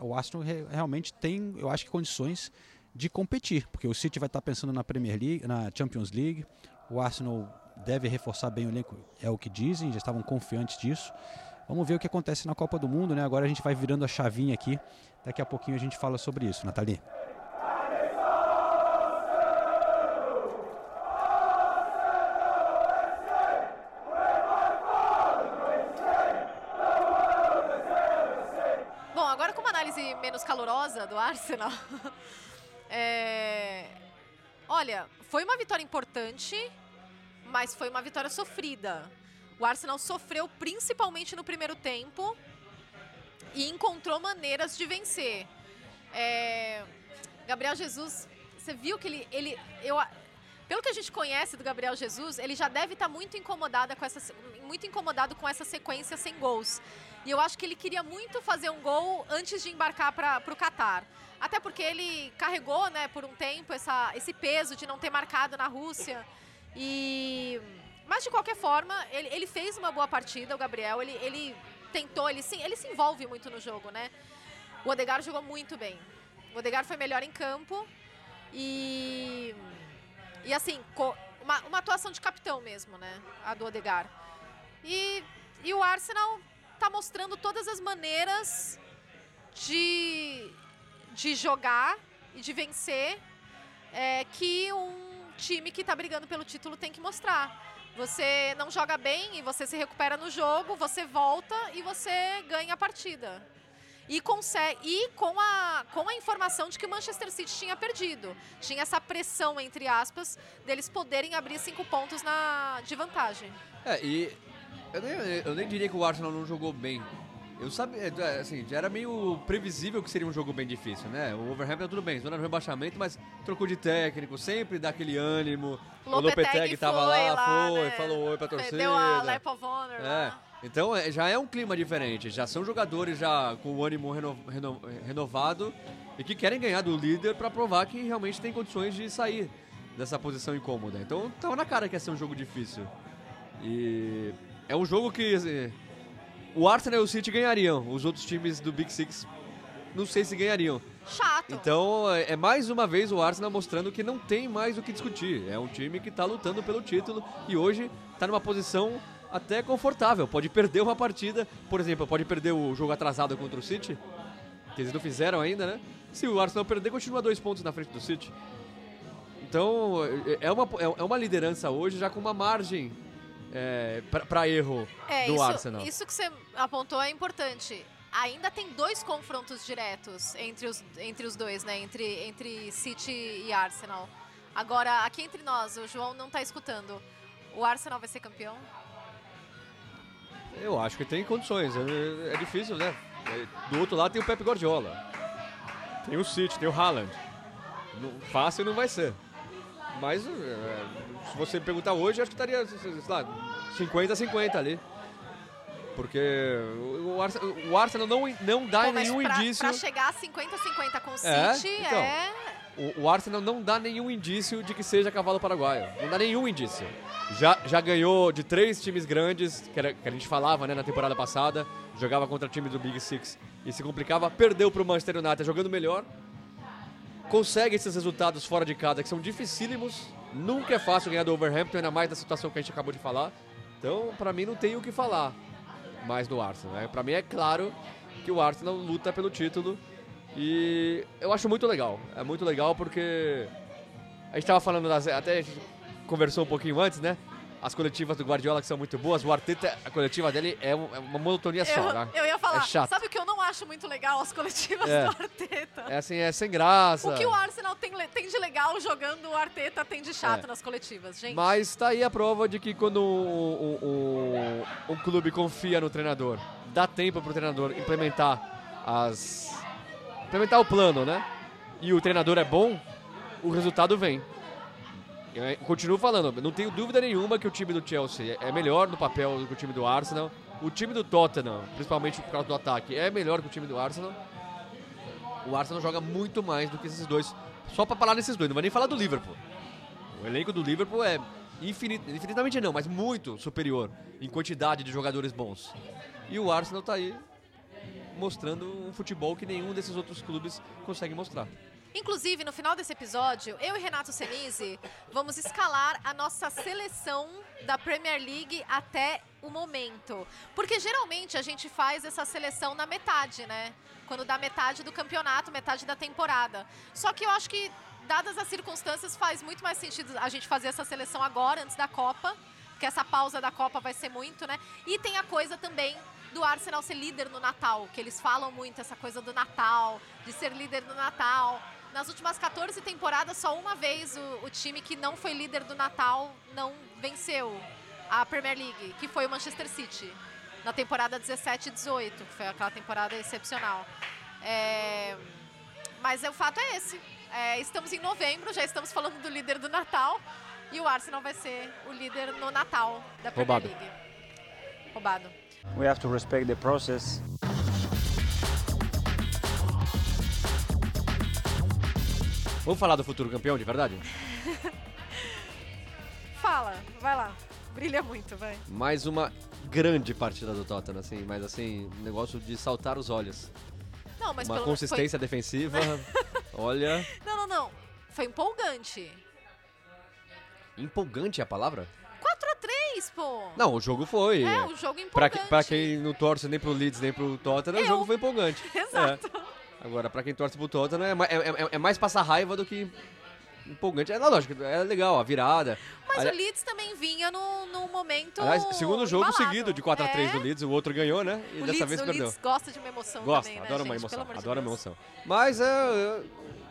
o Arsenal re- realmente tem, eu acho que condições de competir, porque o City vai estar pensando na Premier League, na Champions League. O Arsenal deve reforçar bem o elenco, é o que dizem, já estavam confiantes disso. Vamos ver o que acontece na Copa do Mundo, né? Agora a gente vai virando a chavinha aqui. Daqui a pouquinho a gente fala sobre isso, Nathalie. Bom, agora com uma análise menos Arsenal. é, Olha, foi uma vitória importante, mas foi uma vitória sofrida. O Arsenal sofreu principalmente no primeiro tempo e encontrou maneiras de vencer. É, Gabriel Jesus, você viu que ele, ele eu, pelo que a gente conhece do Gabriel Jesus, ele já deve estar muito incomodado com essa, muito incomodado com essa sequência sem gols. E eu acho que ele queria muito fazer um gol antes de embarcar para o Catar. Até porque ele carregou, né, por um tempo essa, esse peso de não ter marcado na Rússia. E mas de qualquer forma, ele, ele fez uma boa partida, o Gabriel. Ele, ele tentou, ele, sim, ele se envolve muito no jogo, né? O Odegaard jogou muito bem. O Odegaard foi melhor em campo. E. E assim, uma, uma atuação de capitão mesmo, né? A do Odegaard. E, e o Arsenal tá mostrando todas as maneiras de, de jogar e de vencer é, que um time que está brigando pelo título tem que mostrar. Você não joga bem e você se recupera no jogo, você volta e você ganha a partida. E, consegue, e com, a, com a informação de que o Manchester City tinha perdido. Tinha essa pressão, entre aspas, deles poderem abrir cinco pontos na, de vantagem. É, e eu nem, eu nem diria que o Arsenal não jogou bem. Eu sabia, é, assim, já era meio previsível que seria um jogo bem difícil, né? O Overhampton tudo bem, zona de rebaixamento, mas trocou de técnico, sempre dá aquele ânimo. o Lopetegui tava lá, lá, foi, né? falou oi pra torcida. Deu a Lap of Honor É. lá. Então é, já é um clima diferente, já são jogadores já com o ânimo reno- reno- renovado e que querem ganhar do líder para provar que realmente tem condições de sair dessa posição incômoda. Então tava na cara que ia ser um jogo difícil. E é um jogo que assim, o Arsenal e o City ganhariam, os outros times do Big Six não sei se ganhariam. Chato. Então é é mais uma vez o Arsenal mostrando que não tem mais o que discutir. É um time que está lutando pelo título e hoje está numa posição até confortável. Pode perder uma partida, por exemplo, pode perder o jogo atrasado contra o City, que eles não fizeram ainda, né? Se o Arsenal perder, continua dois pontos na frente do City. Então é uma, é uma liderança hoje já com uma margem é, para erro É, do isso, Arsenal. isso que você apontou é importante. Ainda tem dois confrontos diretos entre os, entre os dois, né? Entre, entre City e Arsenal. Agora, aqui entre nós, o João não tá escutando. O Arsenal vai ser campeão? Eu acho que tem condições. É, é difícil, né? É, Do outro lado tem o Pep Guardiola. Tem o City, tem o Haaland. Não- fácil não vai ser. Mas é, se você me perguntar hoje, acho que estaria, sei lá, 50-50 ali. Porque o, Arsenal, o Arsenal não, não dá Pô, nenhum pra, indício. pra chegar a 50-50 com o É, City então. é... O, o Arsenal não dá nenhum indício de que seja cavalo paraguaio. Não dá nenhum indício. Já, já ganhou de três times grandes, que, era- que a gente falava né, na temporada passada. Jogava contra time do Big Six e se complicava. Perdeu para o Manchester United jogando melhor. Consegue esses resultados fora de casa que são dificílimos. Nunca é fácil ganhar do Overhampton, ainda mais da situação que a gente acabou de falar. Então, para mim, não tem o que falar mais do Arsenal. Né? Para mim, é claro que o Arsenal luta pelo título. E eu acho muito legal. É muito legal porque a gente tava falando das, até a gente conversou um pouquinho antes, né? As coletivas do Guardiola que são muito boas. O Arteta, a coletiva dele é, é uma monotonia só, eu, né? eu ia falar, É chato. sabe o que eu não acho muito legal? As coletivas É. do Arteta. É assim, é sem graça. O que o Arsenal tem, tem de legal jogando, o Arteta tem de chato É. nas coletivas, gente. Mas tá aí a prova de que quando um, um- um- um clube confia no treinador, dá tempo pro treinador implementar as. implementar o plano, né? E o treinador é bom, o resultado vem. Eu eh, continuo falando, não tenho dúvida nenhuma que o time do Chelsea é melhor no papel do que o time do Arsenal. O time do Tottenham, principalmente por causa do ataque, é melhor que o time do Arsenal. O Arsenal joga muito mais do que esses dois. Só pra falar nesses dois, não vai nem falar do Liverpool. O elenco do Liverpool é infinit- infinitamente não, mas muito superior em quantidade de jogadores bons. E o Arsenal tá aí mostrando um futebol que nenhum desses outros clubes consegue mostrar. Inclusive, no final desse episódio, eu e Renato Senise vamos escalar a nossa seleção da Premier League até o momento. Porque geralmente a gente faz essa seleção na metade, né? Quando dá metade do campeonato, metade da temporada. Só que eu acho que, dadas as circunstâncias, faz muito mais sentido a gente fazer essa seleção agora, antes da Copa. Porque essa pausa da Copa vai ser muito, né? E tem a coisa também do Arsenal ser líder no Natal, que eles falam muito essa coisa do Natal, de ser líder no Natal. Nas últimas 14 temporadas, só uma vez o, o time que não foi líder do Natal não venceu a Premier League, que foi o Manchester City, na temporada 17 e 18, que foi aquela temporada excepcional. É, Mas é, o fato é esse. É, estamos em novembro, já estamos falando do líder do Natal, e o Arsenal vai ser o líder no Natal da Premier Roubado. League. Roubado. We have to respect the process. Vamos falar do futuro campeão de verdade? Fala, vai lá. Brilha muito, vai. Mais uma grande partida do Tottenham, assim, mas assim, um negócio de saltar os olhos. Não, mas uma consistência defensiva, olha, Foi... Não, não, não. Foi empolgante. empolgante é a palavra? 4 a 3 pô. Não, o jogo foi. É, o jogo Pra, empolgante. que- pra quem não torce nem pro Leeds nem pro Tottenham, o jogo foi empolgante. Exato. É. Agora, pra quem torce pro Tottenham, é, é- é- é mais passar raiva do que empolgante. É lógico, é legal, a virada. Mas Ali- o Leeds também vinha no momento. Aliás, segundo jogo embalado. seguido de 4x3 É. do Leeds, o outro ganhou, né? E O dessa Leeds, vez o perdeu. Leeds gosta de uma emoção Gosta, também, né, adora uma gente? emoção. Pelo amor de Adora uma emoção. Mas é, é,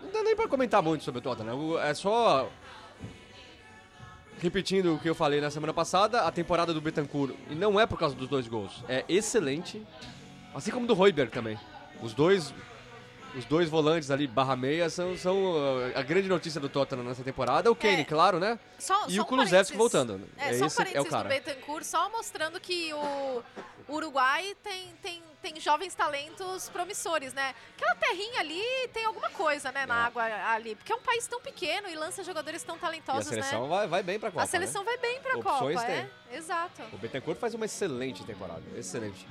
não dá nem pra comentar muito sobre o Tottenham. É só. Repetindo o que eu falei na semana passada, a temporada do Betancourt, e não é por causa dos dois gols, é excelente. Assim como do Royberg também. Os dois Os dois volantes ali, barra meia, são, são uh, a grande notícia do Tottenham nessa temporada. O Kane, claro, né? Só- e só o um Kulusevski parênteses. voltando. É, É, só um esse é o parênteses do cara. Betancourt, só mostrando que o Uruguai tem, tem, tem jovens talentos promissores, né? Aquela terrinha ali tem alguma coisa, né, na água ali. Porque é um país tão pequeno e lança jogadores tão E a talentosos, seleção né? vai, vai bem pra Copa, a seleção né? vai bem pra Opções Copa, tem. é. Exato. O Betancourt faz uma excelente temporada. Excelente.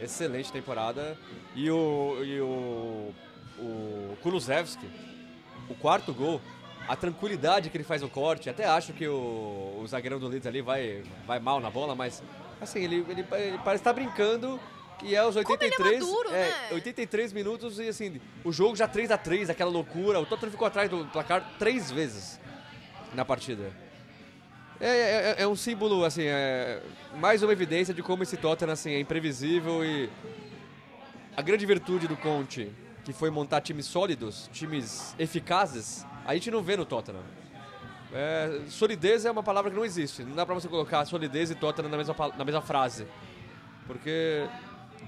Excelente temporada. E o, e o, o Kulusevski, o quarto gol, a tranquilidade que ele faz no corte, até acho que o, o zagueirão do Leeds ali vai, vai mal na bola, mas assim, ele, ele, ele parece estar brincando. E é os 83, maduro, é, né? 83 minutos e assim, o jogo já 3 a 3 aquela loucura. O Tottenham ficou atrás do placar três vezes na partida. É, é- é um símbolo, assim, é mais uma evidência de como esse Tottenham assim, é imprevisível e a grande virtude do Conte, que foi montar times sólidos, times eficazes, a gente não vê no Tottenham. É, solidez é uma palavra que não existe. Não dá pra você colocar solidez e Tottenham na mesma, na mesma frase. Porque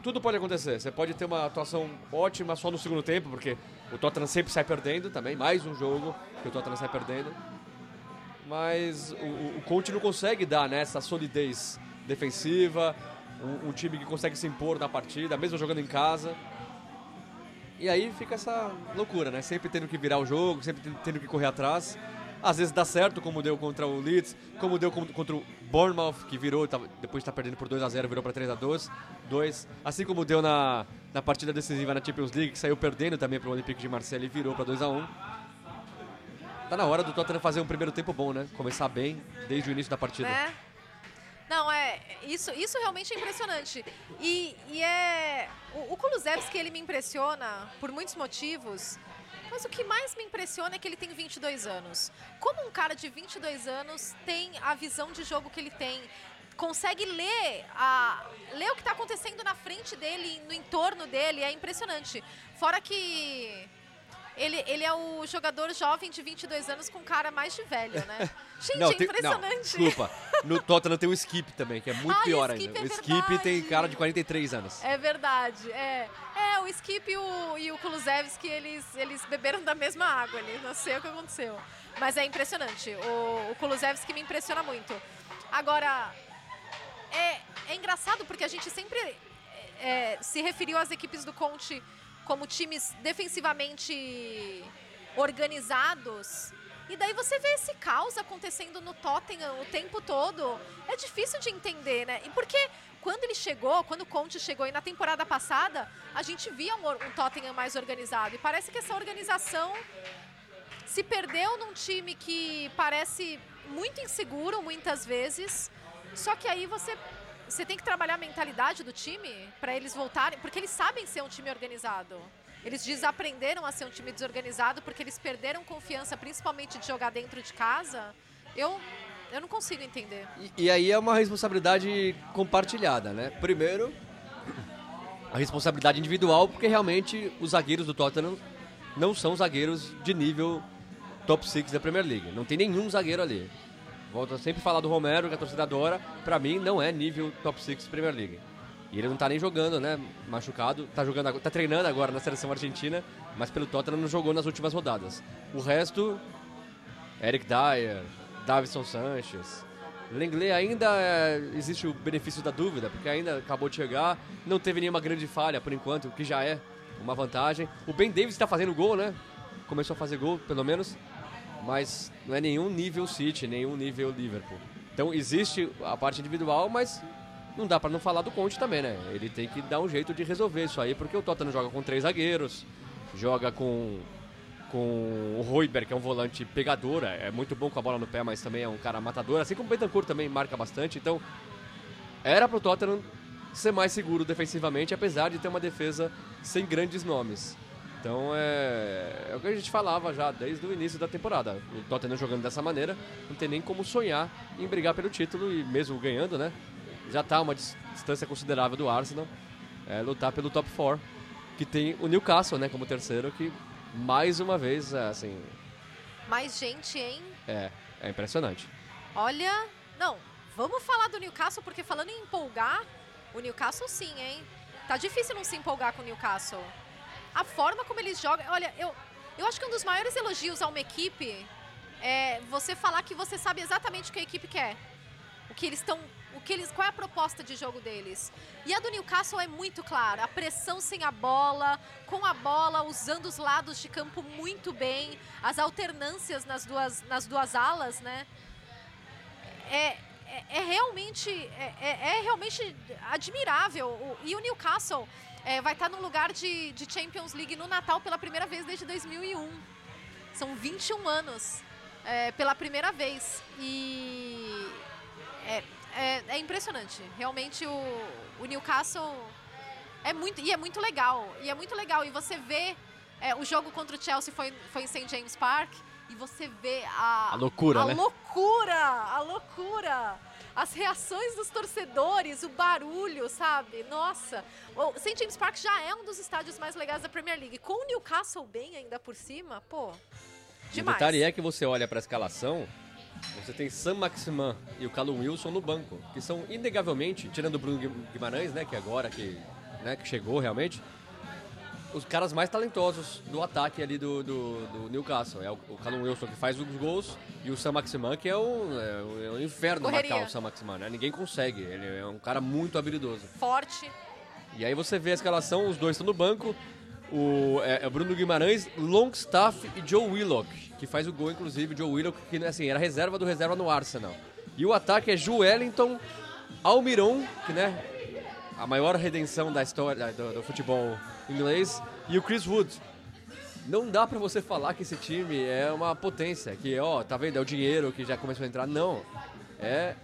tudo pode acontecer. Você pode ter uma atuação ótima só no segundo tempo, porque o Tottenham sempre sai perdendo também. Mais um jogo que o Tottenham sai perdendo mas o, o- Conte não consegue dar né, essa solidez defensiva, um, um time que consegue se impor na partida, mesmo jogando em casa. E aí fica essa loucura, né? Sempre tendo que virar o jogo, sempre tendo- que correr atrás. Às vezes dá certo, como deu contra o Leeds, como deu con- contra o Bournemouth, que virou, tava- depois de estar perdendo por 2 a 0 virou para 3 a 2 2 Assim como deu na, na partida decisiva na Champions League, que saiu perdendo também para o Olympique de Marseille e virou para 2 a 1 Tá na hora do Tottenham fazer um primeiro tempo bom, né? Começar bem desde o início da partida. Né? Não, é. Isso, isso realmente é impressionante. E, e é. O, o Kulusevski, ele me impressiona por muitos motivos. Mas o que mais me impressiona é que ele tem 22 anos. Como um cara de 22 anos tem a visão de jogo que ele tem, consegue ler, a, ler o que está acontecendo na frente dele, no entorno dele, é impressionante. Fora que ele, ele é o jogador jovem de 22 anos com cara mais de velho, né? Gente, não, é tem- impressionante. Não, desculpa. No Tottenham tem o Skip também, que é muito Ah, o pior Skip ainda. é o Skip tem verdade. cara de 43 anos. É verdade, é. É, o Skip e o, e o Kulusevski, eles, eles beberam da mesma água ali, não sei o que aconteceu. Mas é impressionante, o, o Kulusevski me impressiona muito. Agora, é, é engraçado porque a gente sempre é, se referiu às equipes do Conte como times defensivamente organizados. E daí você vê esse caos acontecendo no Tottenham o tempo todo. É difícil de entender, né? E porque quando ele chegou, quando o Conte chegou e na temporada passada, a gente via um, um Tottenham mais organizado. E parece que essa organização se perdeu num time que parece muito inseguro muitas vezes. Só que aí você você tem que trabalhar a mentalidade do time para eles voltarem, porque eles sabem ser um time organizado. Eles desaprenderam a ser um time desorganizado porque eles perderam confiança, principalmente de jogar dentro de casa. Eu eu não consigo entender. E, e aí é uma responsabilidade compartilhada, né? Primeiro, a responsabilidade individual, porque realmente os zagueiros do Tottenham não são zagueiros de nível top 6 da Premier League. Não tem nenhum zagueiro ali. Volto a sempre falar do Romero, que a torcida adora. Pra mim, não é nível top 6 Premier League. E ele não tá nem jogando, né? Machucado. Tá, jogando, tá treinando agora na seleção argentina, mas pelo Tottenham não jogou nas últimas rodadas. O resto, Eric Dyer, Davison Sanches. Lenglet ainda é, existe o benefício da dúvida, porque ainda acabou de chegar, não teve nenhuma grande falha por enquanto, o que já é uma vantagem. O Ben Davis está fazendo gol, né? Começou a fazer gol, pelo menos, mas não é nenhum nível City, nenhum nível Liverpool. Então existe a parte individual, mas não dá para não falar do Conte também, né? Ele tem que dar um jeito de resolver isso aí, porque o Tottenham joga com três zagueiros, joga com com o Royber, que é um volante pegador, é é muito bom com a bola no pé, mas também é um cara matador, assim como o Betancourt também marca bastante, então era pro Tottenham ser mais seguro defensivamente, apesar de ter uma defesa sem grandes nomes. Então é, é o que a gente falava já desde o início da temporada. O Tottenham jogando dessa maneira, não tem nem como sonhar em brigar pelo título e mesmo ganhando, né? Já tá uma dis- distância considerável do Arsenal, é, lutar pelo top 4, que tem o Newcastle, né, como terceiro, que mais uma vez, é, assim, Mais gente, hein? é, é impressionante. Olha, não, vamos falar do Newcastle, porque falando em empolgar, o Newcastle sim, hein? Tá difícil não se empolgar com o Newcastle. A forma como eles jogam. Olha, eu, eu acho que um dos maiores elogios a uma equipe é você falar que você sabe exatamente o que a equipe quer. O que eles estão. O que eles, qual é a proposta de jogo deles? E a do Newcastle é muito clara. A pressão sem a bola, com a bola, usando os lados de campo muito bem, as alternâncias nas duas, nas duas alas, né? É, é, é realmente é, é- é realmente admirável. E o Newcastle é, vai estar num lugar de, de Champions League no Natal pela primeira vez desde 2001. São 21 anos é, pela primeira vez. E é, é, é impressionante. Realmente o, o Newcastle é muito e é muito legal. E é muito legal. E você vê é, o jogo contra o Chelsea foi, foi em St James Park e você vê a A loucura, a né? loucura, a loucura. As reações dos torcedores, o barulho, sabe? Nossa, o St. James Park já é um dos estádios mais legais da Premier League. Com o Newcastle bem ainda por cima, pô, O demais. detalhe é que você olha pra escalação, você tem Sam Maximan e o Callum Wilson no banco, que são inegavelmente, tirando o Bruno Gui- Guimarães, né, que agora que, né, que chegou realmente, os caras mais talentosos do ataque ali do, do, do Newcastle. É o, o Callum Wilson que faz os gols e o Sam Maximan que é um, é um- é inferno Correria. marcar o Sam Maximan, né? Ninguém consegue, ele é um cara muito habilidoso. Forte. E aí você vê a escalação, os dois estão no banco. O é, é Bruno Guimarães, Longstaff e Joe Willock, que faz o gol, inclusive, Joe Willock, que assim, era reserva do reserva no Arsenal. E o ataque é Joelinton, Almiron, que né, a maior redenção da história do, do futebol inglês, e o Chris Wood. Não dá pra você falar que esse time é uma potência, que ó, tá vendo, é o dinheiro que já começou a entrar. Não, é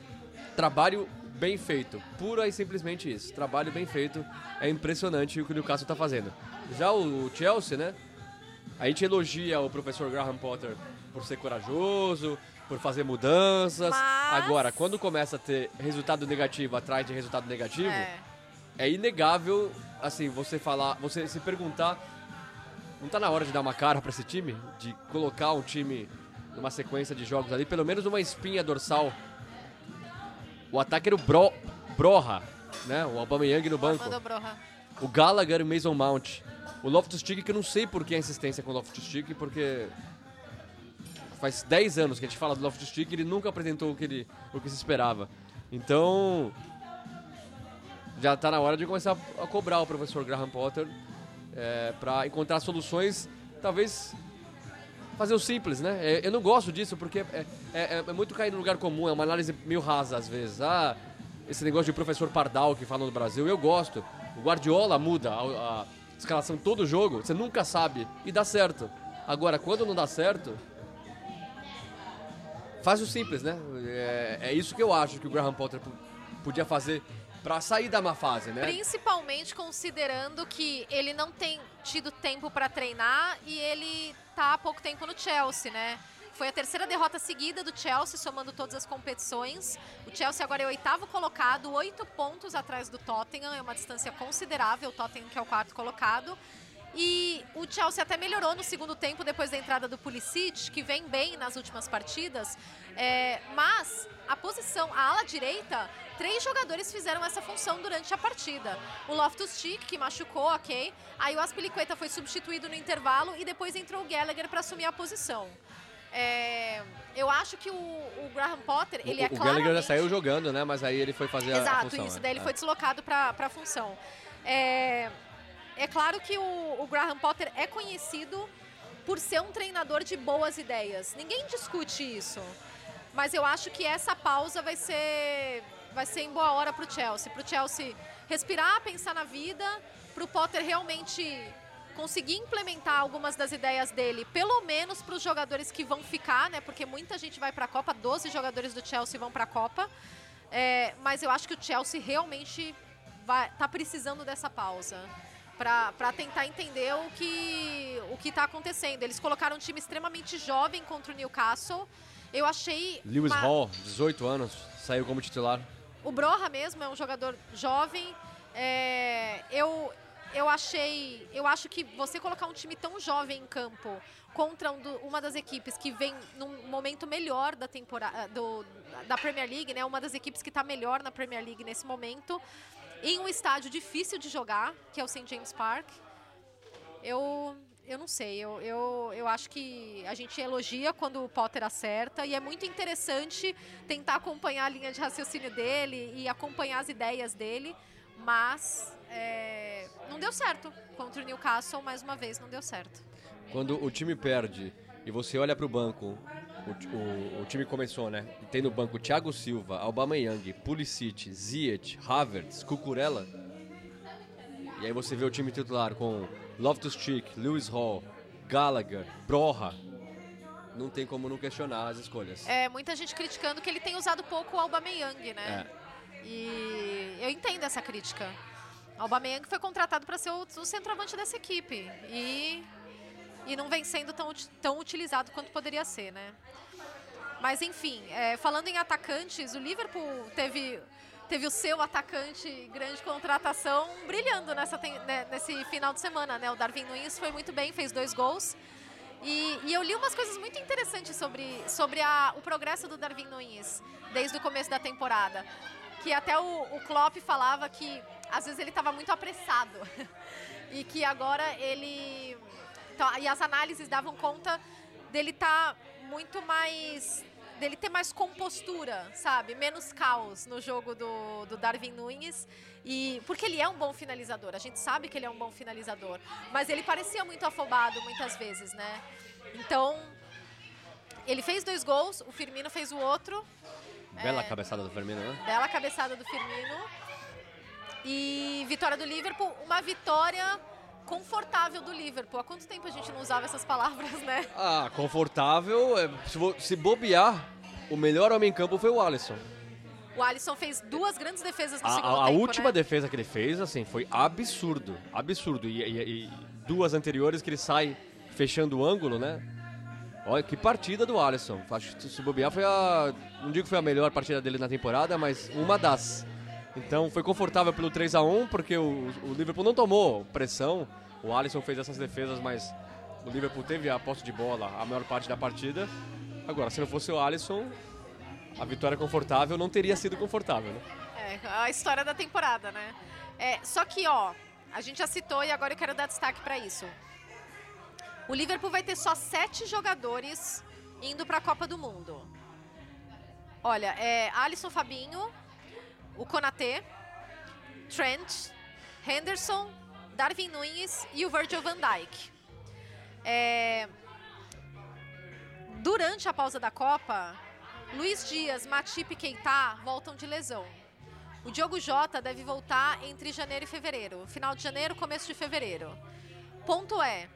trabalho bem feito, pura e simplesmente isso. Trabalho bem feito, é impressionante o que o Newcastle tá fazendo. Já o Chelsea, né? A gente elogia o professor Graham Potter por ser corajoso, por fazer mudanças. Mas- Agora, quando começa a ter resultado negativo atrás de resultado negativo, É. é inegável, assim, você falar, você se perguntar, não tá na hora de dar uma cara pra esse time? De colocar um time numa sequência de jogos ali, pelo menos uma espinha dorsal. O ataque era o Bro, Broha, né? O Aubameyang no banco. O Gallagher e o Mason Mount. O Loftus-Cheek, que eu não sei por que a insistência com o Loftus-Cheek, porque faz 10 anos que a gente fala do Loftus-Cheek e ele nunca apresentou o que, ele, o que se esperava. Então, já está na hora de começar a cobrar o professor Graham Potter é, para encontrar soluções, talvez fazer o simples, né? É, Eu não gosto disso porque é, é- é muito cair no lugar comum, é uma análise meio rasa às vezes. Ah, esse negócio de professor Pardal que fala no Brasil, eu gosto. O Guardiola muda a, a escalação todo jogo, você nunca sabe e dá certo. Agora, quando não dá certo, faz o simples, né? É, é isso que eu acho que o Graham Potter po- podia fazer para sair da má fase, né? Principalmente considerando que ele não tem tido tempo para treinar e ele tá há pouco tempo no Chelsea, né? Foi a terceira derrota seguida do Chelsea, somando todas as competições. O Chelsea agora é oitavo colocado, oito pontos atrás do Tottenham, é uma distância considerável, o Tottenham que é o quarto colocado. E o Chelsea até melhorou no segundo tempo depois da entrada do Pulisic, que vem bem nas últimas partidas. É, mas a posição, a ala direita, três jogadores fizeram essa função durante a partida. O Loftus-Cheek, que machucou, ok. Aí o Aspilicueta foi substituído no intervalo e depois entrou o Gallagher para assumir a posição. É, eu acho que o, o Graham Potter, ele o, é o claramente... Gallagher já saiu jogando, né? Mas aí ele foi fazer a- a Exato, função. isso. né? Daí ele É. foi deslocado para a função. É, é claro que o, o Graham Potter é conhecido por ser um treinador de boas ideias. Ninguém discute isso. Mas eu acho que essa pausa vai ser, vai ser em boa hora para o Chelsea. Para o Chelsea respirar, pensar na vida, para o Potter realmente conseguir implementar algumas das ideias dele, pelo menos para os jogadores que vão ficar, né? Porque muita gente vai para a Copa, 12 jogadores do Chelsea vão para a Copa. É, mas eu acho que o Chelsea realmente vai, tá precisando dessa pausa para tentar entender o que o que está acontecendo. Eles colocaram um time extremamente jovem contra o Newcastle. Eu achei Lewis uma- Hall, 18 anos, saiu como titular. o Broha mesmo é um jogador jovem. É, eu, eu achei. Eu acho que você colocar um time tão jovem em campo contra um do- uma das equipes que vem num momento melhor da temporada do, da Premier League, né? Uma das equipes que está melhor na Premier League nesse momento, em um estádio difícil de jogar, que é o St. James Park. Eu, eu não sei, eu, eu, eu acho que a gente elogia quando o Potter acerta e é muito interessante tentar acompanhar a linha de raciocínio dele e acompanhar as ideias dele, mas é, não deu certo contra o Newcastle, mais uma vez, não deu certo. Quando o time perde e você olha para o banco, o, o, time começou, né? E tem no banco Thiago Silva, Aubameyang, Pulisic, Ziyech, Havertz, Cucurella. E aí você vê o time titular com Loftus-Cheek, Lewis Hall, Gallagher, Broha. Não tem como não questionar as escolhas. É, muita gente criticando que ele tem usado pouco o Aubameyang, né? É. E eu entendo essa crítica. O Aubameyang foi contratado para ser o, o centroavante dessa equipe. E e não vem sendo tão, tão utilizado quanto poderia ser, né? Mas enfim, é, falando em atacantes, o Liverpool teve, teve o seu atacante grande contratação brilhando nessa, né, nesse final de semana, né? O Darwin Nunes foi muito bem, fez dois gols. E, e, eu li umas coisas muito interessantes sobre, sobre a, o progresso do Darwin Nunes desde o começo da temporada. Que até o, o Klopp falava que às vezes ele estava muito apressado. e que agora ele então, e as análises davam conta dele estar tá muito mais dele ter mais compostura, sabe? Menos caos no jogo do, do Darwin Nunes. E, porque ele é um bom finalizador, a gente sabe que ele é um bom finalizador. Mas ele parecia muito afobado muitas vezes, né? Então, ele fez dois gols, o Firmino fez o outro. Bela é, cabeçada do Firmino, né? Bela cabeçada do Firmino. E vitória do Liverpool, uma vitória confortável do Liverpool. Há quanto tempo a gente não usava essas palavras, né? Ah, confortável, é, se bobear, o melhor homem em campo foi o Alisson. O Alisson fez duas grandes defesas no a, segundo a, tempo, última né? defesa que ele fez, assim, foi absurdo, absurdo. E, e, e, duas anteriores que ele sai fechando o ângulo, né? Olha, que partida do Alisson. Acho que se bobear foi a... Não digo que foi a melhor partida dele na temporada, mas uma das. Então foi confortável pelo 3 a 1 porque o, o Liverpool não tomou pressão. O Alisson fez essas defesas, mas o Liverpool teve a posse de bola a maior parte da partida. Agora, se não fosse o Alisson, a vitória confortável não teria sido confortável, né? É, a história da temporada, né? É, só que, ó, a gente já citou e agora eu quero dar destaque para isso. O Liverpool vai ter só sete jogadores indo para a Copa do Mundo. Olha, é Alisson Fabinho, o Konaté, Trent, Henderson, Darwin Nunes e o Virgil van Dijk. É... Durante a pausa da Copa, Luiz Dias, Matip e Keita voltam de lesão. O Diogo Jota deve voltar entre janeiro e fevereiro. Final de janeiro, começo de fevereiro. Ponto é,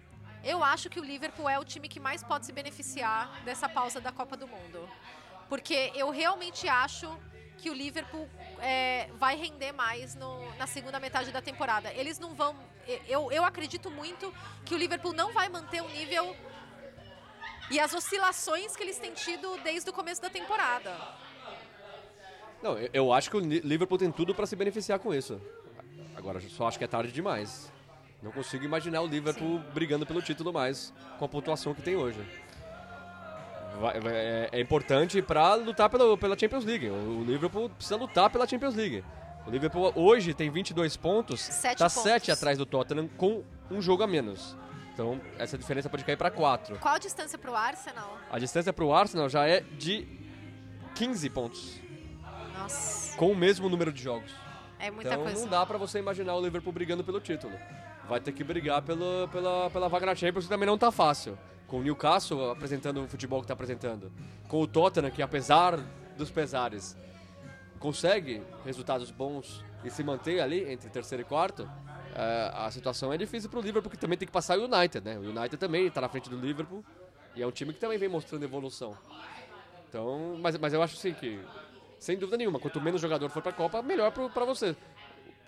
eu acho que o Liverpool é o time que mais pode se beneficiar dessa pausa da Copa do Mundo. Porque eu realmente acho que o Liverpool é, vai render mais no, na segunda metade da temporada. Eles não vão. Eu, eu acredito muito que o Liverpool não vai manter o nível e as oscilações que eles têm tido desde o começo da temporada. Não, eu acho que o Liverpool tem tudo para se beneficiar com isso. Agora, só acho que é tarde demais. Não consigo imaginar o Liverpool Sim. brigando pelo título mais com a pontuação que tem hoje vai, é, é, importante para lutar pela, pela Champions League. O, o, Liverpool precisa lutar pela Champions League. O Liverpool hoje tem 22 pontos, está 7 atrás do Tottenham com um jogo a menos. Então, essa diferença pode cair para 4. Qual a distância para o Arsenal? A distância para o Arsenal já é de 15 pontos. Nossa. Com o mesmo número de jogos. É muita então, coisa. não dá para você imaginar o Liverpool brigando pelo título. Vai ter que brigar pelo, pela, pela vaga na Champions, que também não está fácil com o Newcastle apresentando o futebol que está apresentando, com o Tottenham que apesar dos pesares consegue resultados bons e se manter ali entre terceiro e quarto, é, a situação é difícil para o Liverpool porque também tem que passar o United, né? O United também está na frente do Liverpool e é um time que também vem mostrando evolução. Então, mas, mas eu acho assim que sem dúvida nenhuma, quanto menos jogador for para a Copa, melhor para você.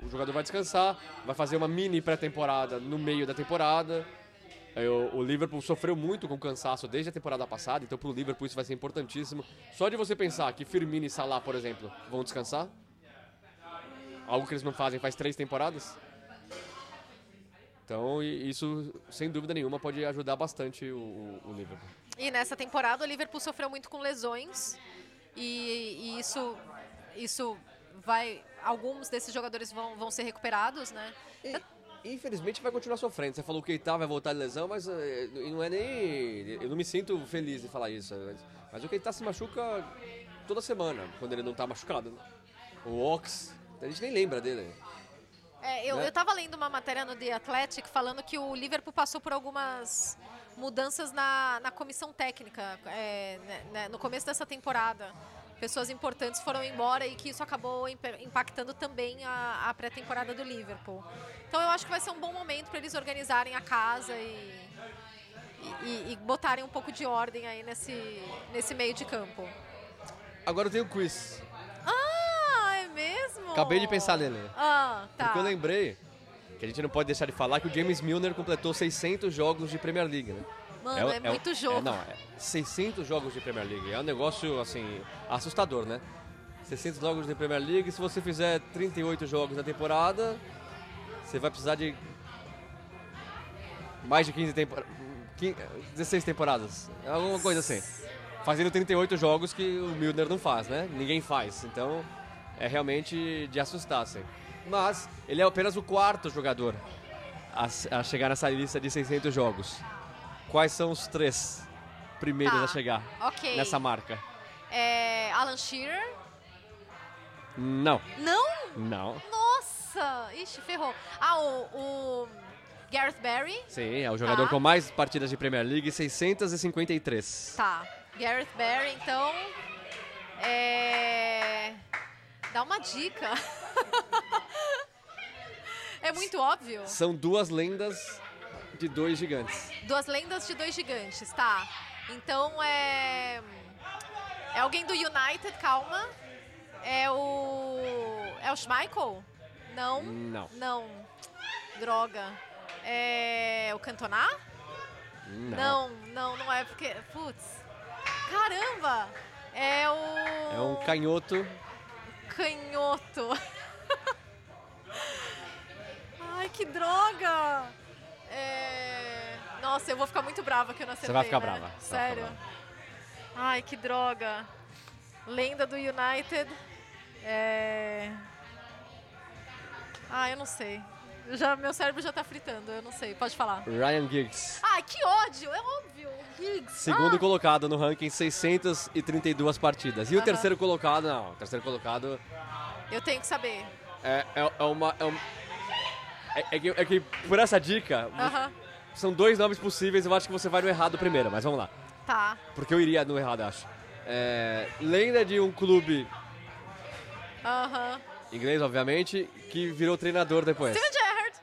O jogador vai descansar, vai fazer uma mini pré-temporada no meio da temporada o Liverpool sofreu muito com cansaço desde a temporada passada, então para o Liverpool isso vai ser importantíssimo. Só de você pensar que Firmino e Salah, por exemplo, vão descansar, algo que eles não fazem faz três temporadas. Então isso, sem dúvida nenhuma, pode ajudar bastante o, o Liverpool. E nessa temporada o Liverpool sofreu muito com lesões e, e isso, isso vai, alguns desses jogadores vão, vão ser recuperados, né? Infelizmente vai continuar sofrendo. Você falou que o Keita vai voltar de lesão, mas eh, não é nem. Eu não me sinto feliz em falar isso. Mas, o Keita se machuca toda semana, quando ele não tá machucado. né? O Ox, a gente nem lembra dele. É, eu, Né? eu tava lendo uma matéria no The Athletic falando que o Liverpool passou por algumas mudanças na, na comissão técnica é, né, né, no começo dessa temporada. Pessoas importantes foram embora e que isso acabou imp- impactando também a, a pré-temporada do Liverpool. Então eu acho que vai ser um bom momento para eles organizarem a casa e, e, e- e botarem um pouco de ordem aí nesse, nesse meio de campo. Agora eu tenho um quiz. Ah, é mesmo? Acabei de pensar nele. Ah, tá. Porque eu lembrei que a gente não pode deixar de falar que o James Milner completou 600 jogos de Premier League, né? Mano, é um- muito jogo. é, não, é 600 jogos de Premier League. É um negócio, assim, assustador, né? 600 jogos de Premier League. Se você fizer 38 jogos na temporada, você vai precisar de mais de 15 temporadas. 16 temporadas. É Alguma coisa assim. Fazendo 38 jogos que o Milner não faz, né? Ninguém faz. Então, é realmente de assustar, assim. Mas, ele é apenas o quarto jogador a, a chegar nessa lista de 600 jogos. Quais são os três primeiros Tá, a chegar ok. nessa marca? É, Alan Shearer? Não. Não? Não. Nossa! Ixi, ferrou. Ah, o, o Gareth Barry? Sim, é o jogador Tá. com mais partidas de Premier League, 653. Tá. Gareth Barry, então. É. Dá uma dica. é muito óbvio. São duas lendas de dois gigantes. Duas lendas de dois gigantes, tá. Então é. É alguém do United, calma. É o. É o Schmeichel? Não. Não. Não. Droga. É. O Cantona? Não, não, não é porque. Putz. Caramba! É o. É um canhoto. Canhoto. Ai, que droga! É... Nossa, eu vou ficar muito brava que eu não acertei, vai ficar né? brava, você vai ficar Sério? brava. Ai, que droga. Lenda do United. É... Ah, eu não sei. Já, meu cérebro já tá fritando, eu não sei. Pode falar. Ryan Giggs. Ai, que ódio! É óbvio. Higgs. Segundo Ah, colocado no ranking, 632 partidas. E o Aham. terceiro colocado, não. O terceiro colocado Eu tenho que saber. é, é, é uma. É, um- é- é que, é que por essa dica, Aham. são dois nomes possíveis. Eu acho que você vai no errado primeiro, mas vamos lá. Tá. Porque eu iria no errado, acho. É, lenda de um clube Aham. inglês, obviamente, que virou treinador depois. Steven Gerrard.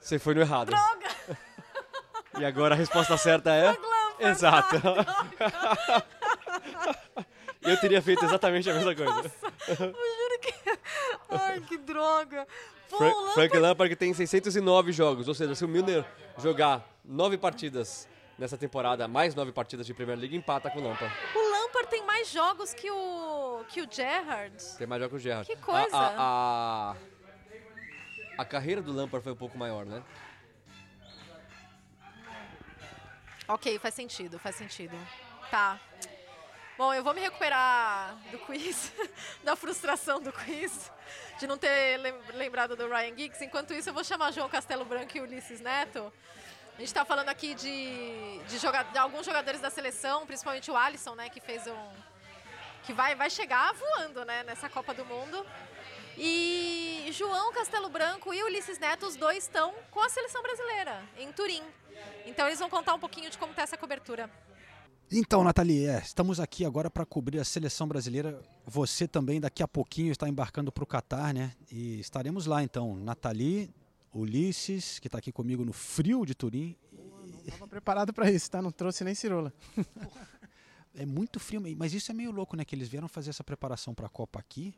Você foi no errado. Droga! E agora a resposta certa é. Exato. Eu teria feito exatamente a mesma coisa. Eu juro que. Ai, que droga. Fra- o Frank Lampard- Lampard que tem 609 jogos, ou seja, se o Milner jogar nove partidas nessa temporada, mais nove partidas de Premier League, empata com o Lampard. O Lampard tem mais jogos que o, que o Gerrard. Tem mais jogos que o Gerrard. Que coisa. A, a, a, a carreira do Lampard foi um pouco maior, né? Ok, faz sentido, faz sentido. Tá. Bom, eu vou me recuperar do quiz, da frustração do quiz, de não ter lem- lembrado do Ryan Giggs. Enquanto isso, eu vou chamar João Castelo Branco e Ulisses Neto. A gente está falando aqui de, de, joga- de alguns jogadores da seleção, principalmente o Alisson, né, que fez um. que vai, vai chegar voando né, nessa Copa do Mundo. E João Castelo Branco e Ulisses Neto, os dois estão com a seleção brasileira, em Turim. Então eles vão contar um pouquinho de como está essa cobertura. Então, Nathalie, é, estamos aqui agora para cobrir a seleção brasileira. Você também daqui a pouquinho está embarcando para o Catar, né? E estaremos lá então. Nathalie, Ulisses, que está aqui comigo no frio de Turim. Tava preparado para isso, tá? Não trouxe nem cirola. É muito frio, mas isso é meio louco, né? Que eles vieram fazer essa preparação para a Copa aqui.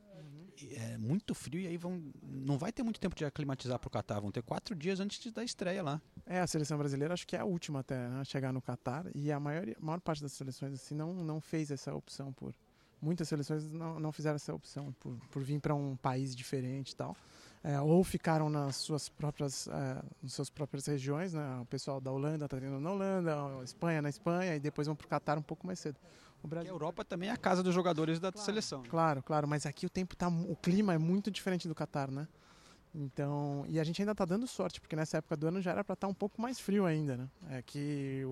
É muito frio e aí vão. Não vai ter muito tempo de aclimatizar para o Catar. Vão ter quatro dias antes da estreia lá. É, a seleção brasileira acho que é a última até né, a chegar no Catar e a maioria, a maior parte das seleções assim não, não fez essa opção por muitas seleções não, não fizeram essa opção por, por vir para um país diferente e tal É, ou ficaram nas suas próprias é, nas suas próprias regiões né o pessoal da Holanda está indo na Holanda a Espanha na Espanha e depois vão para o Catar um pouco mais cedo o Brasil a Europa também é a casa dos jogadores da seleção. né? Claro, claro, mas aqui o tempo tá, o clima é muito diferente do Catar, né? Então, e a gente ainda tá dando sorte, porque nessa época do ano já era para estar um pouco mais frio ainda, né? É que o,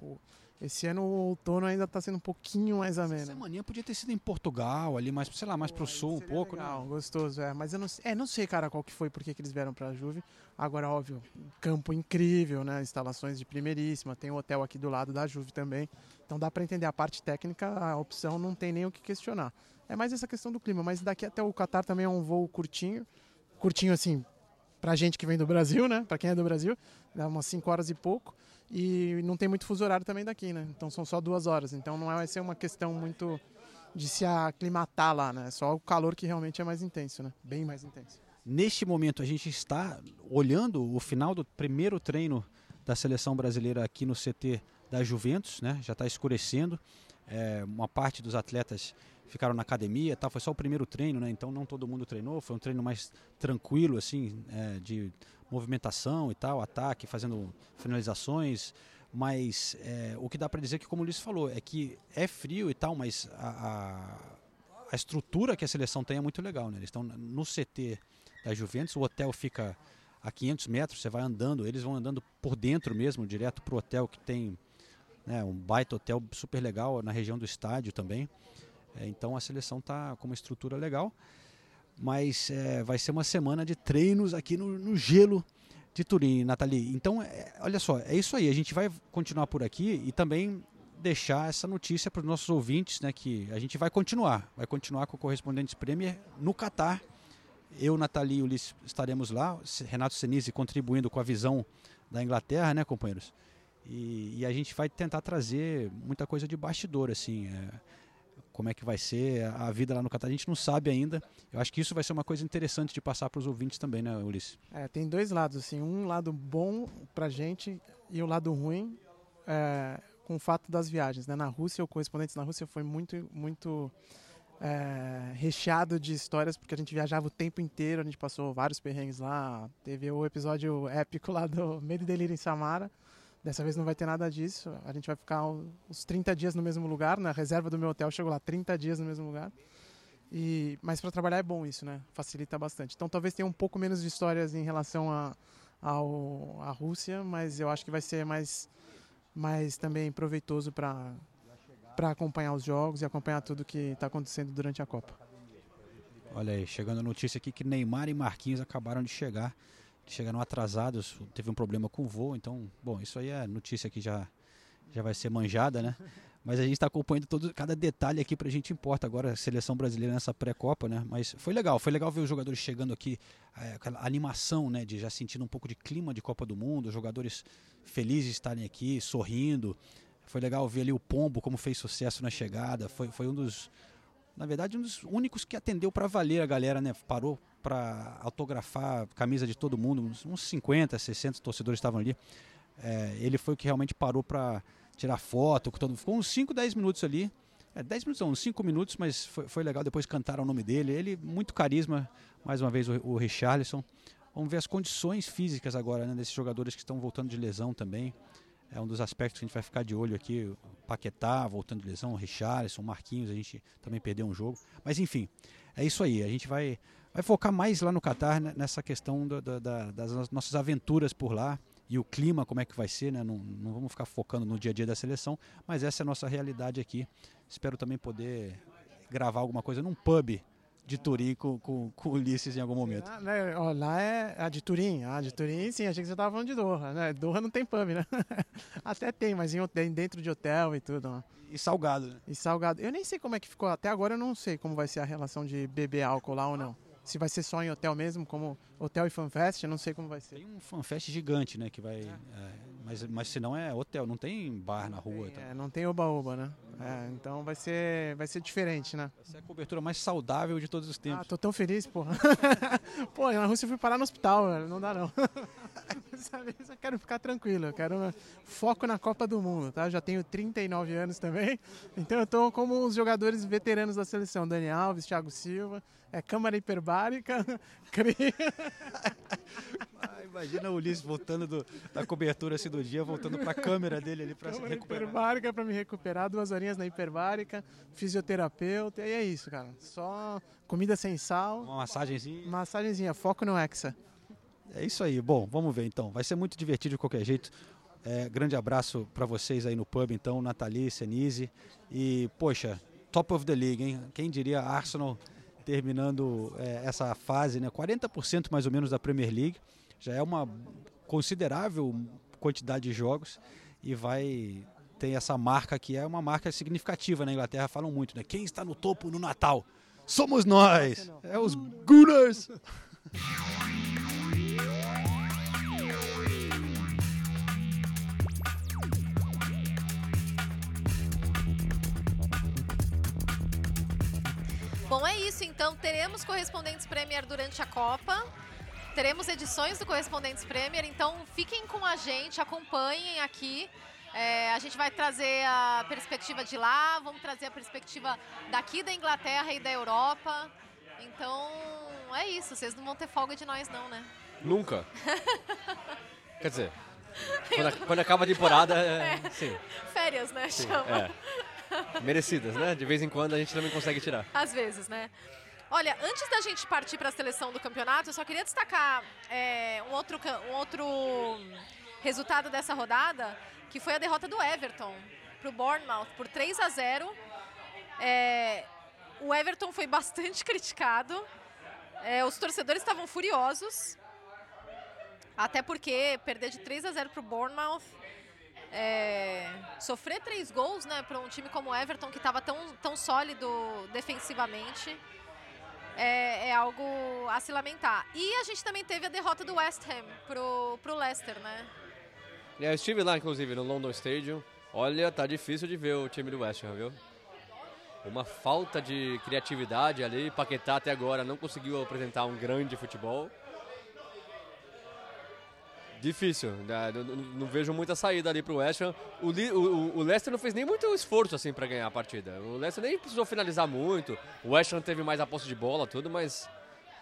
o- esse ano o outono ainda tá sendo um pouquinho mais ameno. Essa semaninha podia ter sido em Portugal, ali mais, sei lá, mais pro sul um pouco, Legal, né? gostoso, é. Mas eu não, sei- é, não sei, cara, qual que foi, por que eles vieram pra Juve. Agora, óbvio, campo incrível, né? Instalações de primeiríssima. Tem um hotel aqui do lado da Juve também. Então dá pra entender a parte técnica, a opção não tem nem o que questionar. É mais essa questão do clima, mas daqui até o Catar também é um voo curtinho. Curtinho, assim, pra gente que vem do Brasil, né? Pra quem é do Brasil, dá umas 5 horas e pouco. E não tem muito fuso horário também daqui, né? Então são só duas horas. Então não vai ser uma questão muito de se aclimatar lá, né? Só o calor que realmente é mais intenso, né? Bem mais intenso. Neste momento, a gente está olhando o final do primeiro treino da seleção brasileira aqui no CT da Juventus, né? Já está escurecendo. É, uma parte dos atletas ficaram na academia, tá? Foi só o primeiro treino, né? Então não todo mundo treinou. Foi um treino mais tranquilo, assim, é, de movimentação e tal, ataque, fazendo finalizações. Mas é, o que dá para dizer que, como o Luiz falou, é que é frio e tal, mas a, a, a estrutura que a seleção tem é muito legal, né? Eles estão no CT da Juventus, o hotel fica a 500 metros, você vai andando, eles vão andando por dentro mesmo, direto pro hotel que tem né, um baita hotel super legal na região do estádio também. É, então a seleção tá com uma estrutura legal, mas é, vai ser uma semana de treinos aqui no, no gelo de Turim, Nathalie. Então, é, olha só, é isso aí. A gente vai continuar por aqui e também deixar essa notícia para os nossos ouvintes, né, que a gente vai continuar, vai continuar com o Correspondentes Premier no Catar. Eu, Nathalie e Ulisses estaremos lá, Renato Senise contribuindo com a visão da Inglaterra, né, companheiros? E, e a gente vai tentar trazer muita coisa de bastidor, assim, é, como é que vai ser a vida lá no Catar. A gente não sabe ainda. Eu acho que isso vai ser uma coisa interessante de passar para os ouvintes também, né, Ulisses? É, tem dois lados, assim, um lado bom pra gente e o lado ruim é, com o fato das viagens, né? Na Rússia, o Correspondentes na Rússia foi muito, muito é, recheado de histórias, porque a gente viajava o tempo inteiro, a gente passou vários perrengues lá, teve o episódio épico lá do Medo e Delírio em Samara, Dessa vez não vai ter nada disso. A gente vai ficar uns 30 dias no mesmo lugar. Na reserva do meu hotel chegou lá 30 dias no mesmo lugar. E, mas para trabalhar é bom isso, né? Facilita bastante. Então talvez tenha um pouco menos de histórias em relação à a, ao, a Rússia, mas eu acho que vai ser mais, mais também proveitoso para para acompanhar os jogos e acompanhar tudo que está acontecendo durante a Copa. Olha aí, chegando a notícia aqui que Neymar e Marquinhos acabaram de chegar. Chegaram atrasados, teve um problema com o voo, então, bom, isso aí é notícia que já, já vai ser manjada, né? Mas a gente está acompanhando todo, cada detalhe aqui pra gente importa agora a seleção brasileira nessa pré-copa, né? Mas foi legal, foi legal ver os jogadores chegando aqui, é, aquela animação, né? De já sentindo um pouco de clima de Copa do Mundo, os jogadores felizes de estarem aqui, sorrindo. Foi legal ver ali o Pombo como fez sucesso na chegada. Foi, foi um dos, na verdade, um dos únicos que atendeu para valer a galera, né? Parou para autografar camisa de todo mundo, uns, uns 50, 60 torcedores estavam ali. É, ele foi o que realmente parou para tirar foto todo mundo. Ficou uns 5, 10 minutos ali. É, 10 minutos não, uns 5 minutos, mas foi, foi, legal. Depois cantaram o nome dele. Ele, muito carisma, mais uma vez, o, o Richarlison. Vamos ver as condições físicas agora, né, desses jogadores que estão voltando de lesão também. É um dos aspectos que a gente vai ficar de olho aqui. Paquetá voltando de lesão, Richarlison, Marquinhos, a gente também perdeu um jogo. Mas enfim, é isso aí. A gente vai, vai focar mais lá no Catar né, nessa questão da, das nossas aventuras por lá e o clima, como é que vai ser, né? Não, não vamos ficar focando no dia a dia da seleção, mas essa é a nossa realidade aqui. Espero também poder gravar alguma coisa num pub de Turim com, com, com Ulisses em algum momento. Ah, né, ó, lá é a de Turim. A de Turim, sim, achei que você estava falando de Doha. Né? Doha não tem pub, né? Até tem, mas em, dentro de hotel e tudo. Ó. E salgado, né? E salgado. Eu nem sei como é que ficou. Até agora eu não sei como vai ser a relação de beber álcool lá ou não. Se vai ser só em hotel mesmo, como hotel e fanfest, eu não sei como vai ser. Tem um fanfest gigante, né? Que vai. É. É, mas, mas se não é hotel, não tem bar na rua. Tem, é, não tem oba-oba, né? É, então vai ser, vai ser diferente, né? Vai ser a cobertura mais saudável de todos os tempos. Ah, tô tão feliz, porra. Pô, na Rússia eu fui parar no hospital, velho. Não dá não. Dessa vez eu quero ficar tranquilo, eu quero foco na Copa do Mundo, tá? Eu já tenho 39 anos também, então eu tô como os jogadores veteranos da seleção, Dani Alves, Thiago Silva, é câmara hiperbárica, cria. Imagina o Ulisses voltando do- da cobertura assim do dia, voltando pra câmera dele ali pra se recuperar. hiperbárica pra me recuperar, duas horinhas na hiperbárica, fisioterapeuta, e é isso, cara. Só comida sem sal. Uma massagenzinha. Massagenzinha, foco no Hexa. É isso aí. Bom, vamos ver então. Vai ser muito divertido de qualquer jeito. É, grande abraço pra vocês aí no pub, então, Nathalie, Senise. E, poxa, top of the league, hein? Quem diria Arsenal terminando é, essa fase, né? 40% mais ou menos da Premier League. Já é uma considerável quantidade de jogos e vai ter essa marca que é uma marca significativa na Inglaterra. Falam muito, né? Quem está no topo no Natal? Somos nós! É os Gunners! Bom, é isso. Então, teremos correspondentes Premier durante a Copa. Teremos edições do Correspondentes Premier. Então, fiquem com a gente, acompanhem aqui. É, a gente vai trazer a perspectiva de lá, vamos trazer a perspectiva daqui da Inglaterra e da Europa. Então, é isso. Vocês não vão ter folga de nós, não, né? Nunca. Quer dizer, quando, quando acaba a temporada, é, sim. Férias, né? sim, Chama. é. Merecidas, né? De vez em quando a gente também consegue tirar. Às vezes, né? Olha, antes da gente partir para a seleção do campeonato, eu só queria destacar é, um, outro, um outro resultado dessa rodada, que foi a derrota do Everton para o Bournemouth por 3 a 0. É, o Everton foi bastante criticado. É, os torcedores estavam furiosos. Até porque perder de 3 a 0 para o Bournemouth, é, sofrer três gols né, para um time como o Everton, que estava tão, tão sólido defensivamente, é, é algo a se lamentar. E a gente também teve a derrota do West Ham pro, pro Leicester, né? Eu estive lá, inclusive, no London Stadium. Olha, tá difícil de ver o time do West Ham, viu? Uma falta de criatividade ali. Paquetá até agora não conseguiu apresentar um grande futebol. Difícil, né? não, não- não vejo muita saída ali pro West Ham. O, o, o- o Leicester não fez nem muito esforço assim para ganhar a partida. O Leicester nem precisou finalizar muito. O West Ham teve mais a posse de bola, tudo, mas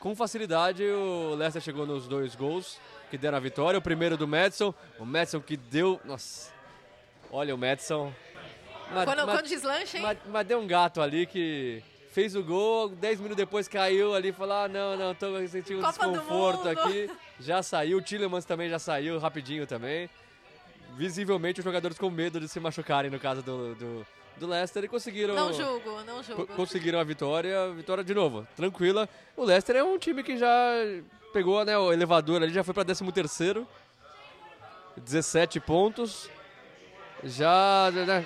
com facilidade o Leicester chegou nos dois gols que deram a vitória. O primeiro do Madison, o Madison que deu, nossa, olha o Madison. Mas- quando, mas- quando deslancha, hein? mas, mas deu um gato ali que fez o gol, 10 minutos depois caiu ali e falou: ah, não, não, tô sentindo um desconforto Mundo." aqui. Já saiu, o Tillemans também já saiu rapidinho também. Visivelmente os jogadores com medo de se machucarem no caso do, do, do Leicester e conseguiram. Não julgo, não julgo. co- Conseguiram a vitória, vitória de novo, tranquila. O Leicester é um time que já pegou né, o elevador ali, já foi para 13 terceiro, 17 pontos, já né,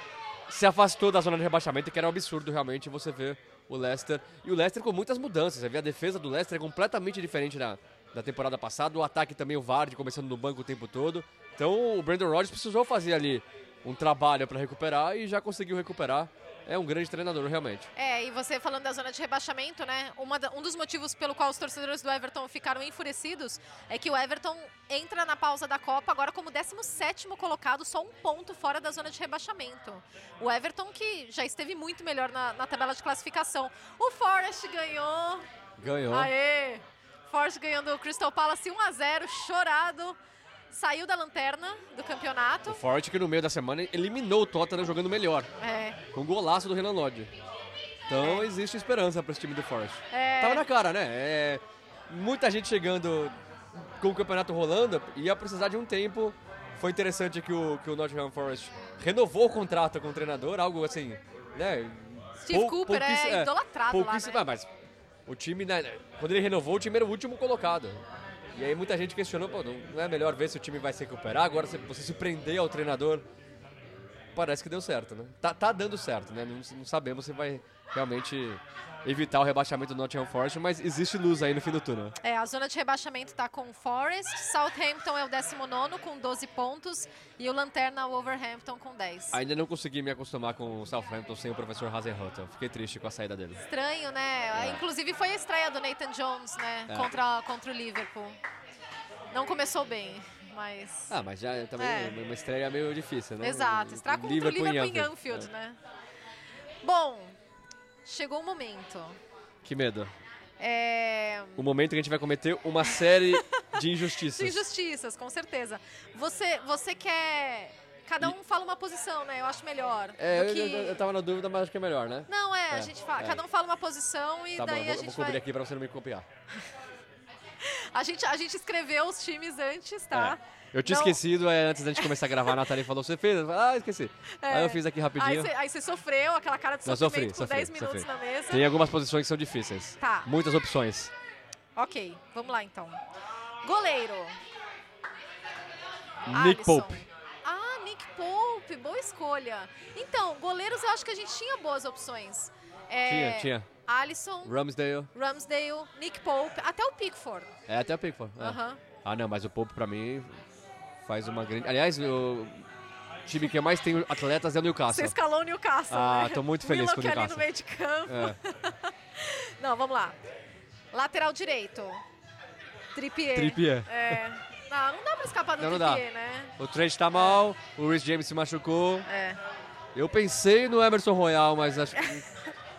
se afastou da zona de rebaixamento, que era um absurdo realmente você ver o Leicester. E o Leicester com muitas mudanças, você vê a defesa do Leicester é completamente diferente da, da temporada passada, o ataque também, o Vardy começando no banco o tempo todo. Então o Brandon Rodgers precisou fazer ali um trabalho para recuperar e já conseguiu recuperar. É um grande treinador, realmente. É, e você falando da zona de rebaixamento, né? Da- um dos motivos pelo qual os torcedores do Everton ficaram enfurecidos é que o Everton entra na pausa da Copa agora como 17º colocado, só um ponto fora da zona de rebaixamento. O Everton que já esteve muito melhor na, na tabela de classificação. O Forest ganhou. Ganhou. Aê! Forest ganhando o Crystal Palace 1 a 0, chorado. Saiu da lanterna do campeonato. O Forte que no meio da semana eliminou o Tottenham jogando melhor. É. Com o golaço do Renan Lodge. Então existe esperança para esse time do Forest. É. Tava na cara, né? É, muita gente chegando com o campeonato rolando ia precisar de um tempo. Foi interessante que o, que o Nottingham Forest renovou o contrato com o treinador, algo assim, né? Steve pou- Cooper é pouquíssimo- idolatrado lá, né? ah, mas o time, né, quando ele renovou, o time era o último colocado. E aí muita gente questionou, não é melhor ver se o time vai se recuperar? Agora você se prender ao treinador, parece que deu certo, né? Tá, tá dando certo, né? Não, não sabemos se vai realmente evitar o rebaixamento do Nottingham Forest, mas existe luz aí no fim do túnel. É, a zona de rebaixamento está com o Forest, Southampton é o 19 com 12 pontos e o Lanterna Wolverhampton com 10. Ainda não consegui me acostumar com o Southampton sem o professor Hasenhuttl. Fiquei triste com a saída dele. Estranho, né? É. Inclusive foi a estreia do Nathan Jones, né? É. Contra, contra o Liverpool. Não começou bem, mas. Ah, mas já também É. uma estreia meio difícil, né? Exato, estreia contra o Liverpool Liverpool em Anfield. Anfield, né? Bom, chegou o momento. Que medo. É... O momento que a gente vai cometer uma série de injustiças. De injustiças, com certeza. Você, você quer. Cada um fala uma posição, né? Eu acho melhor. É, eu, que... eu, eu tava na dúvida, mas acho que é melhor, né? Não, é, a É, gente fala. é. Cada um fala uma posição e Tá bom, daí eu vou, a gente vou cobrir vai. aqui pra você não me copiar. A gente, a gente escreveu os times antes, tá? É. Eu tinha Não- esquecido, é, antes da gente começar a gravar, a Nathalie falou, você fez? Eu falei, Ah, esqueci. É. Aí eu fiz aqui rapidinho. Aí você, sofreu, aquela cara de sofrimento sofri, por sofri, 10 minutos sofri. na mesa. Tem algumas posições que são difíceis. Tá. Muitas opções. Ok, vamos lá então. Goleiro. Nick Alisson. Pope. Ah, Nick Pope, boa escolha. Então, goleiros eu acho que a gente tinha boas opções. É, Tinha, tinha. Alisson, Ramsdale. Ramsdale, Nick Pope, até o Pickford. É, até o Pickford. é. Ah, não, mas o Pope pra mim faz uma grande... Aliás, o time que mais tem atletas é o Você Newcastle. escalou o Newcastle, Ah, né? tô muito feliz com o Willock ali Newcastle. no meio de campo. É. Não, vamos lá. Lateral direito. Trippier. Trippier. É. Não, não dá pra escapar do Não, não. Trippier, né? O Trent tá mal, o Rhys James se machucou. É. Eu pensei no Emerson Royal, mas acho que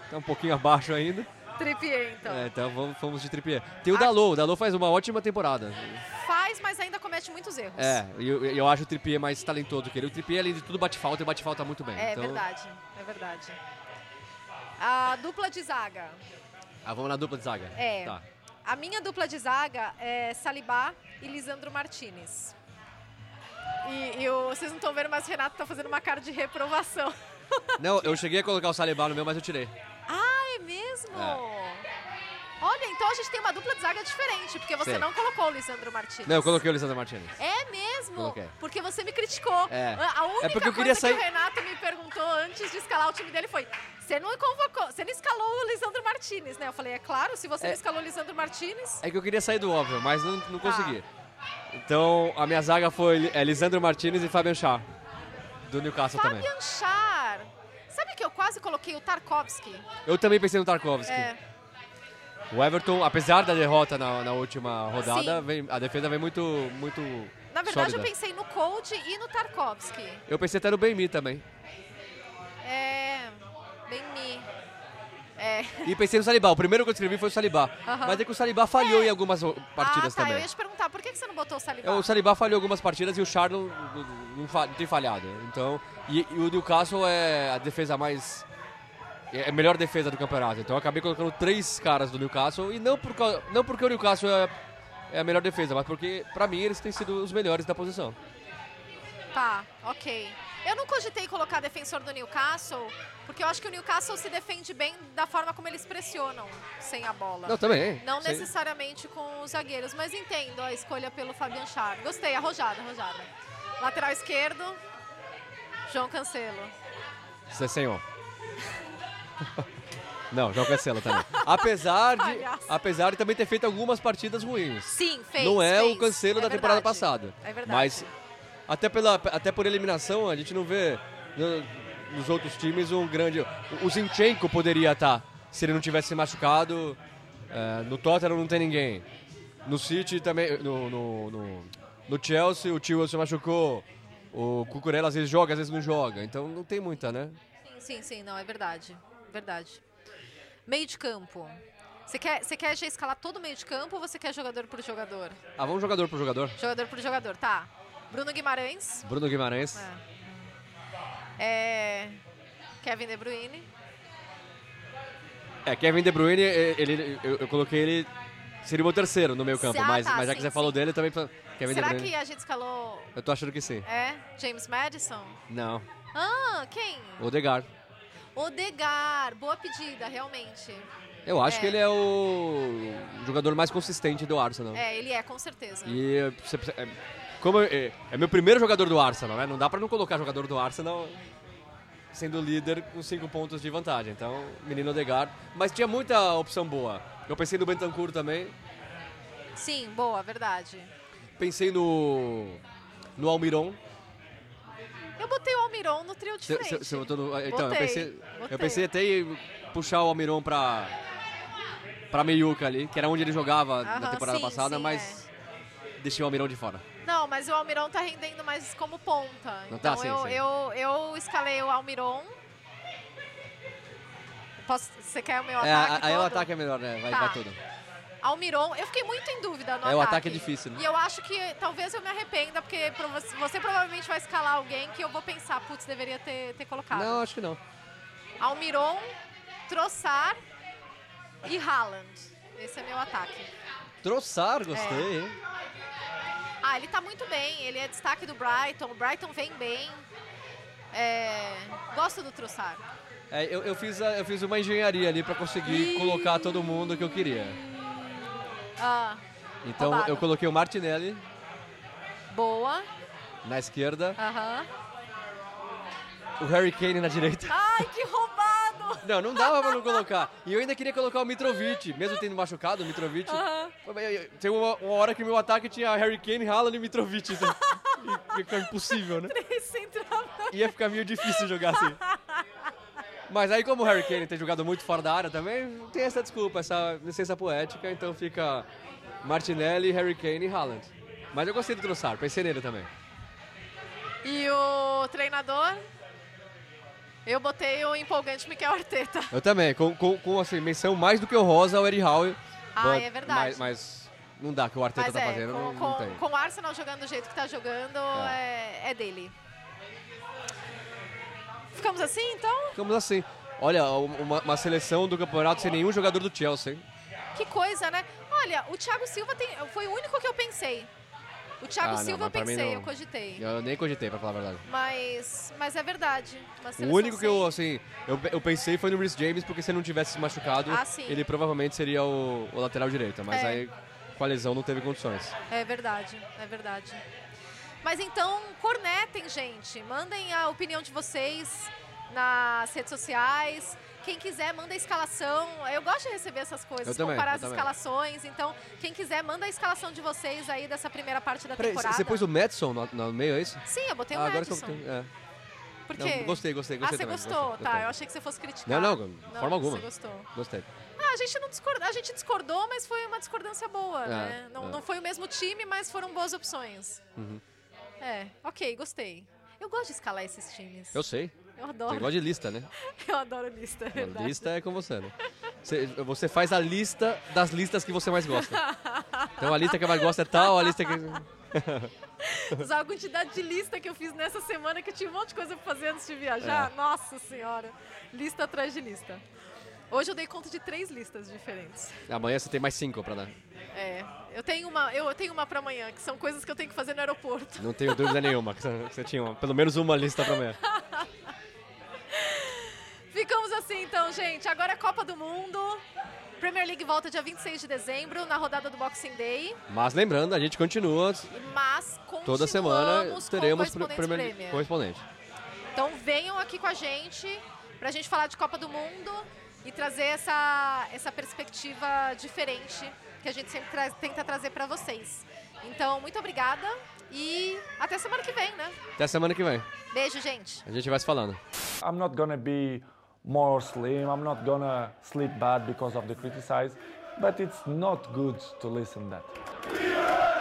tá um pouquinho abaixo ainda. Trippier, então. É, então vamos, vamos de Trippier. Tem o Dalot, o Dalot faz uma ótima temporada. Faz, mas ainda comete muitos erros. É, e eu, eu acho o Trippier mais talentoso que ele. O Trippier, além de tudo, bate falta e bate falta muito bem. É então, verdade, é verdade. A dupla de zaga. Ah, vamos na dupla de zaga. É. Tá. A minha dupla de zaga é Salibá e Lisandro Martinez. E, e vocês não estão vendo, mas o Renato tá fazendo uma cara de reprovação. Não, eu cheguei a colocar o Saliba no meu, mas eu tirei. Ah, é mesmo? Olha, então a gente tem uma dupla de zaga diferente, porque você Sim. não colocou o Lisandro Martinez. Não, eu coloquei o Lisandro Martinez. É mesmo? Coloquei. Porque você me criticou. É. A- A única É porque eu queria coisa sair- que o Renato me perguntou antes de escalar o time dele foi: você não convocou, você não escalou o Lisandro Martinez, né? Eu falei, é claro, se você É. não escalou o Lisandro Martinez. É que eu queria sair do óbvio, mas não, não Tá. consegui. Então, a minha zaga foi é, Lisandro Martinez e Fabian Char, do Newcastle também. Fabian Char. Que eu quase coloquei o Tarkovsky? Eu também pensei no Tarkovsky. É. O Everton, apesar da derrota na, na última rodada, vem- a defesa vem muito, muito Na verdade, sólida. eu pensei no Cold e no Tarkovsky. Eu pensei até no Ben-Mi também. É. Bem me. É. E pensei no Salibá. O primeiro que eu escrevi foi o Salibá. Aham. Mas é que o Salibá falhou em algumas partidas ah, tá. Eu também. ia te perguntar, por que você não botou o Salibá? É, O Salibá falhou algumas partidas e o Char não, não, tem falhado. Então, e, e o Newcastle é a defesa mais. É a melhor defesa do campeonato. Então eu acabei colocando três caras do Newcastle. E não, por, não porque o Newcastle é, é a melhor defesa, mas porque, pra mim, eles têm sido os melhores da posição. Tá, ok. Eu não cogitei colocar defensor do Newcastle, porque eu acho que o Newcastle se defende bem da forma como eles pressionam sem a bola. Não, também, Não sim. necessariamente com os zagueiros, mas entendo a escolha pelo Fabian Char. Gostei, arrojada, arrojada. Lateral esquerdo, João Cancelo. Você senhor. Não, João Cancelo também. Apesar de, apesar de também ter feito algumas partidas ruins. Sim, fez, Não é fez. o Cancelo É da temporada verdade. passada. É verdade. Mas até, pela, até por eliminação, a gente não vê nos outros times um grande... O- Zinchenko poderia estar, se ele não tivesse se machucado. É, no Tottenham não tem ninguém. No City também... No, no, no, no Chelsea, o Tio se machucou. O Cucurella às vezes joga, às vezes não joga. Então não tem muita, né? Sim, sim, sim, não, é verdade. Verdade. Meio de campo. Você quer, você quer já escalar todo o meio de campo ou você quer jogador por jogador? Ah, vamos jogador por jogador. Jogador por jogador, tá. Bruno Guimarães. Bruno Guimarães. É. Kevin De Bruyne. É, Kevin De Bruyne, ele, eu, eu coloquei ele. Seria o meu terceiro no meio campo, Ah, mas, tá, mas já sim, que você sim. falou dele, também. Kevin Será De Bruyne. que a gente escalou. Eu tô achando que sim. É? James Madison? Não. Ah, quem? Odegaard. Odegar. Boa pedida, realmente. Eu acho É. que ele é o jogador mais consistente do Arsenal. É, ele é, com certeza. E é, como é, é meu primeiro jogador do Arsenal, né? Não dá pra não colocar jogador do Arsenal sendo líder com cinco pontos de vantagem. Então, menino Odegaard. Mas tinha muita opção boa. Eu pensei no Bentancur também. Sim, boa, verdade. Pensei no. no Almiron. Eu botei o Almiron no trio de Cê- frente. cê- botou no- então, eu Botei, pensei, botei. eu pensei até em puxar o Almiron pra, pra meiuca ali, que era onde ele jogava na Aham, temporada sim, passada, sim, mas deixei o Almiron de fora. Não, mas o Almiron tá rendendo mais como ponta. Não então tá? Sim, eu, sim. eu, eu escalei o Almiron. Posso, você quer o meu É, ataque? aí o ataque é melhor, né? Vai, Tá. vai tudo. Almiron, eu fiquei muito em dúvida no É, o ataque. ataque é difícil, né? E eu acho que talvez eu me arrependa, porque você provavelmente vai escalar alguém que eu vou pensar, putz, deveria ter, ter colocado. Não, acho que não. Almiron, Trossard e Haaland. Esse é meu ataque. Troçar, gostei, É. hein? Ah, ele tá muito bem, ele é destaque do Brighton, o Brighton vem bem. É, Gosto do Trossard. É, eu, eu, fiz a- eu fiz uma engenharia ali pra conseguir colocar todo mundo que eu queria. Ah, Então roubado. eu coloquei o Martinelli boa. na esquerda, Aham. o Harry Kane na direita. Ai, que roubado! Não, não dava pra não colocar. E eu ainda queria colocar o Mitrovic, mesmo tendo machucado o Mitrovic. Aham. Tem uma, uma hora que meu ataque tinha Harry Kane, Haaland e Mitrovic. Então, ia ficar impossível, né? Ia ficar meio difícil jogar assim. Mas aí, como o Harry Kane tem jogado muito fora da área também, tem essa desculpa, essa licença poética, então fica Martinelli, Harry Kane e Haaland. Mas eu gostei do Trossard, pensei nele também. E o treinador? Eu botei o empolgante Miquel Arteta. Eu também, com, com, com assim, menção mais do que o Rosa ao Eddie Howe. Ah, é verdade. Mas, mas não dá, que o Arteta Mas tá é, fazendo, com, não, com, não tem. com o Arsenal jogando do jeito que tá jogando, é, é dele. Ficamos assim, então? Ficamos assim. Olha, uma, uma seleção do campeonato sem nenhum jogador do Chelsea. Que coisa, né? Olha, o Thiago Silva tem, foi o único que eu pensei. O Thiago Ah, não, Silva eu pra mim pensei, não. eu cogitei. Eu nem cogitei, pra falar a verdade. Mas, mas é verdade. O único que eu, assim, eu, eu pensei foi no Rhys James, porque se ele não tivesse se machucado, Ah, ele provavelmente seria o, o lateral direito. Mas É. aí, com a lesão, não teve condições. É verdade, é verdade. Mas então, cornetem, gente. Mandem a opinião de vocês nas redes sociais. Quem quiser, manda a escalação. Eu gosto de receber essas coisas, Eu comparar as também. escalações. Então, quem quiser, manda a escalação de vocês aí dessa primeira parte da Peraí, temporada. você pôs o Madison no, no meio, é isso? Sim, eu botei ah, o agora que eu Madison. é. Por Não, quê? gostei, gostei, Ah, gostei você gostou? gostei, tá, gostei. eu achei que você fosse criticar. Não, não, de forma alguma. Você gostou. Gostei. Ah, a gente não discordou, a gente discordou, mas foi uma discordância boa, É, né? Não, é. não foi o mesmo time, mas foram boas opções. Uhum. É, ok, gostei. Eu gosto de escalar esses times. Eu sei. Eu adoro. Você gosta de lista, né? Eu adoro lista, é verdade. Lista é com você, né? Você, você faz a lista das listas que você mais gosta. Então a lista que mais gosto é tal, a lista que. Usar a quantidade de lista que eu fiz nessa semana, que eu tinha um monte de coisa pra fazer antes de viajar. É. Nossa senhora. Lista atrás de lista. Hoje eu dei conta de três listas diferentes. Amanhã você tem mais cinco pra dar. É, eu tenho uma, eu tenho uma pra amanhã, que são coisas que eu tenho que fazer no aeroporto. Não tenho dúvida nenhuma que você, tinha uma- pelo menos uma lista pra amanhã. Ficamos assim então, gente. Agora é Copa do Mundo. Premier League volta dia 26 de dezembro, na rodada do Boxing Day. Mas lembrando, a gente continua. Mas continuamos Toda semana teremos correspondentes Premier Premier. correspondente. Então venham aqui com a gente pra gente falar de Copa do Mundo e trazer essa, essa perspectiva diferente que a gente sempre traz- tenta trazer pra vocês. Então, muito obrigada e até semana que vem, né? Até semana que vem. Beijo, gente. A gente vai se falando. I'm not gonna be more slim. I'm not gonna sleep bad because of the criticize, but it's not good to listen that.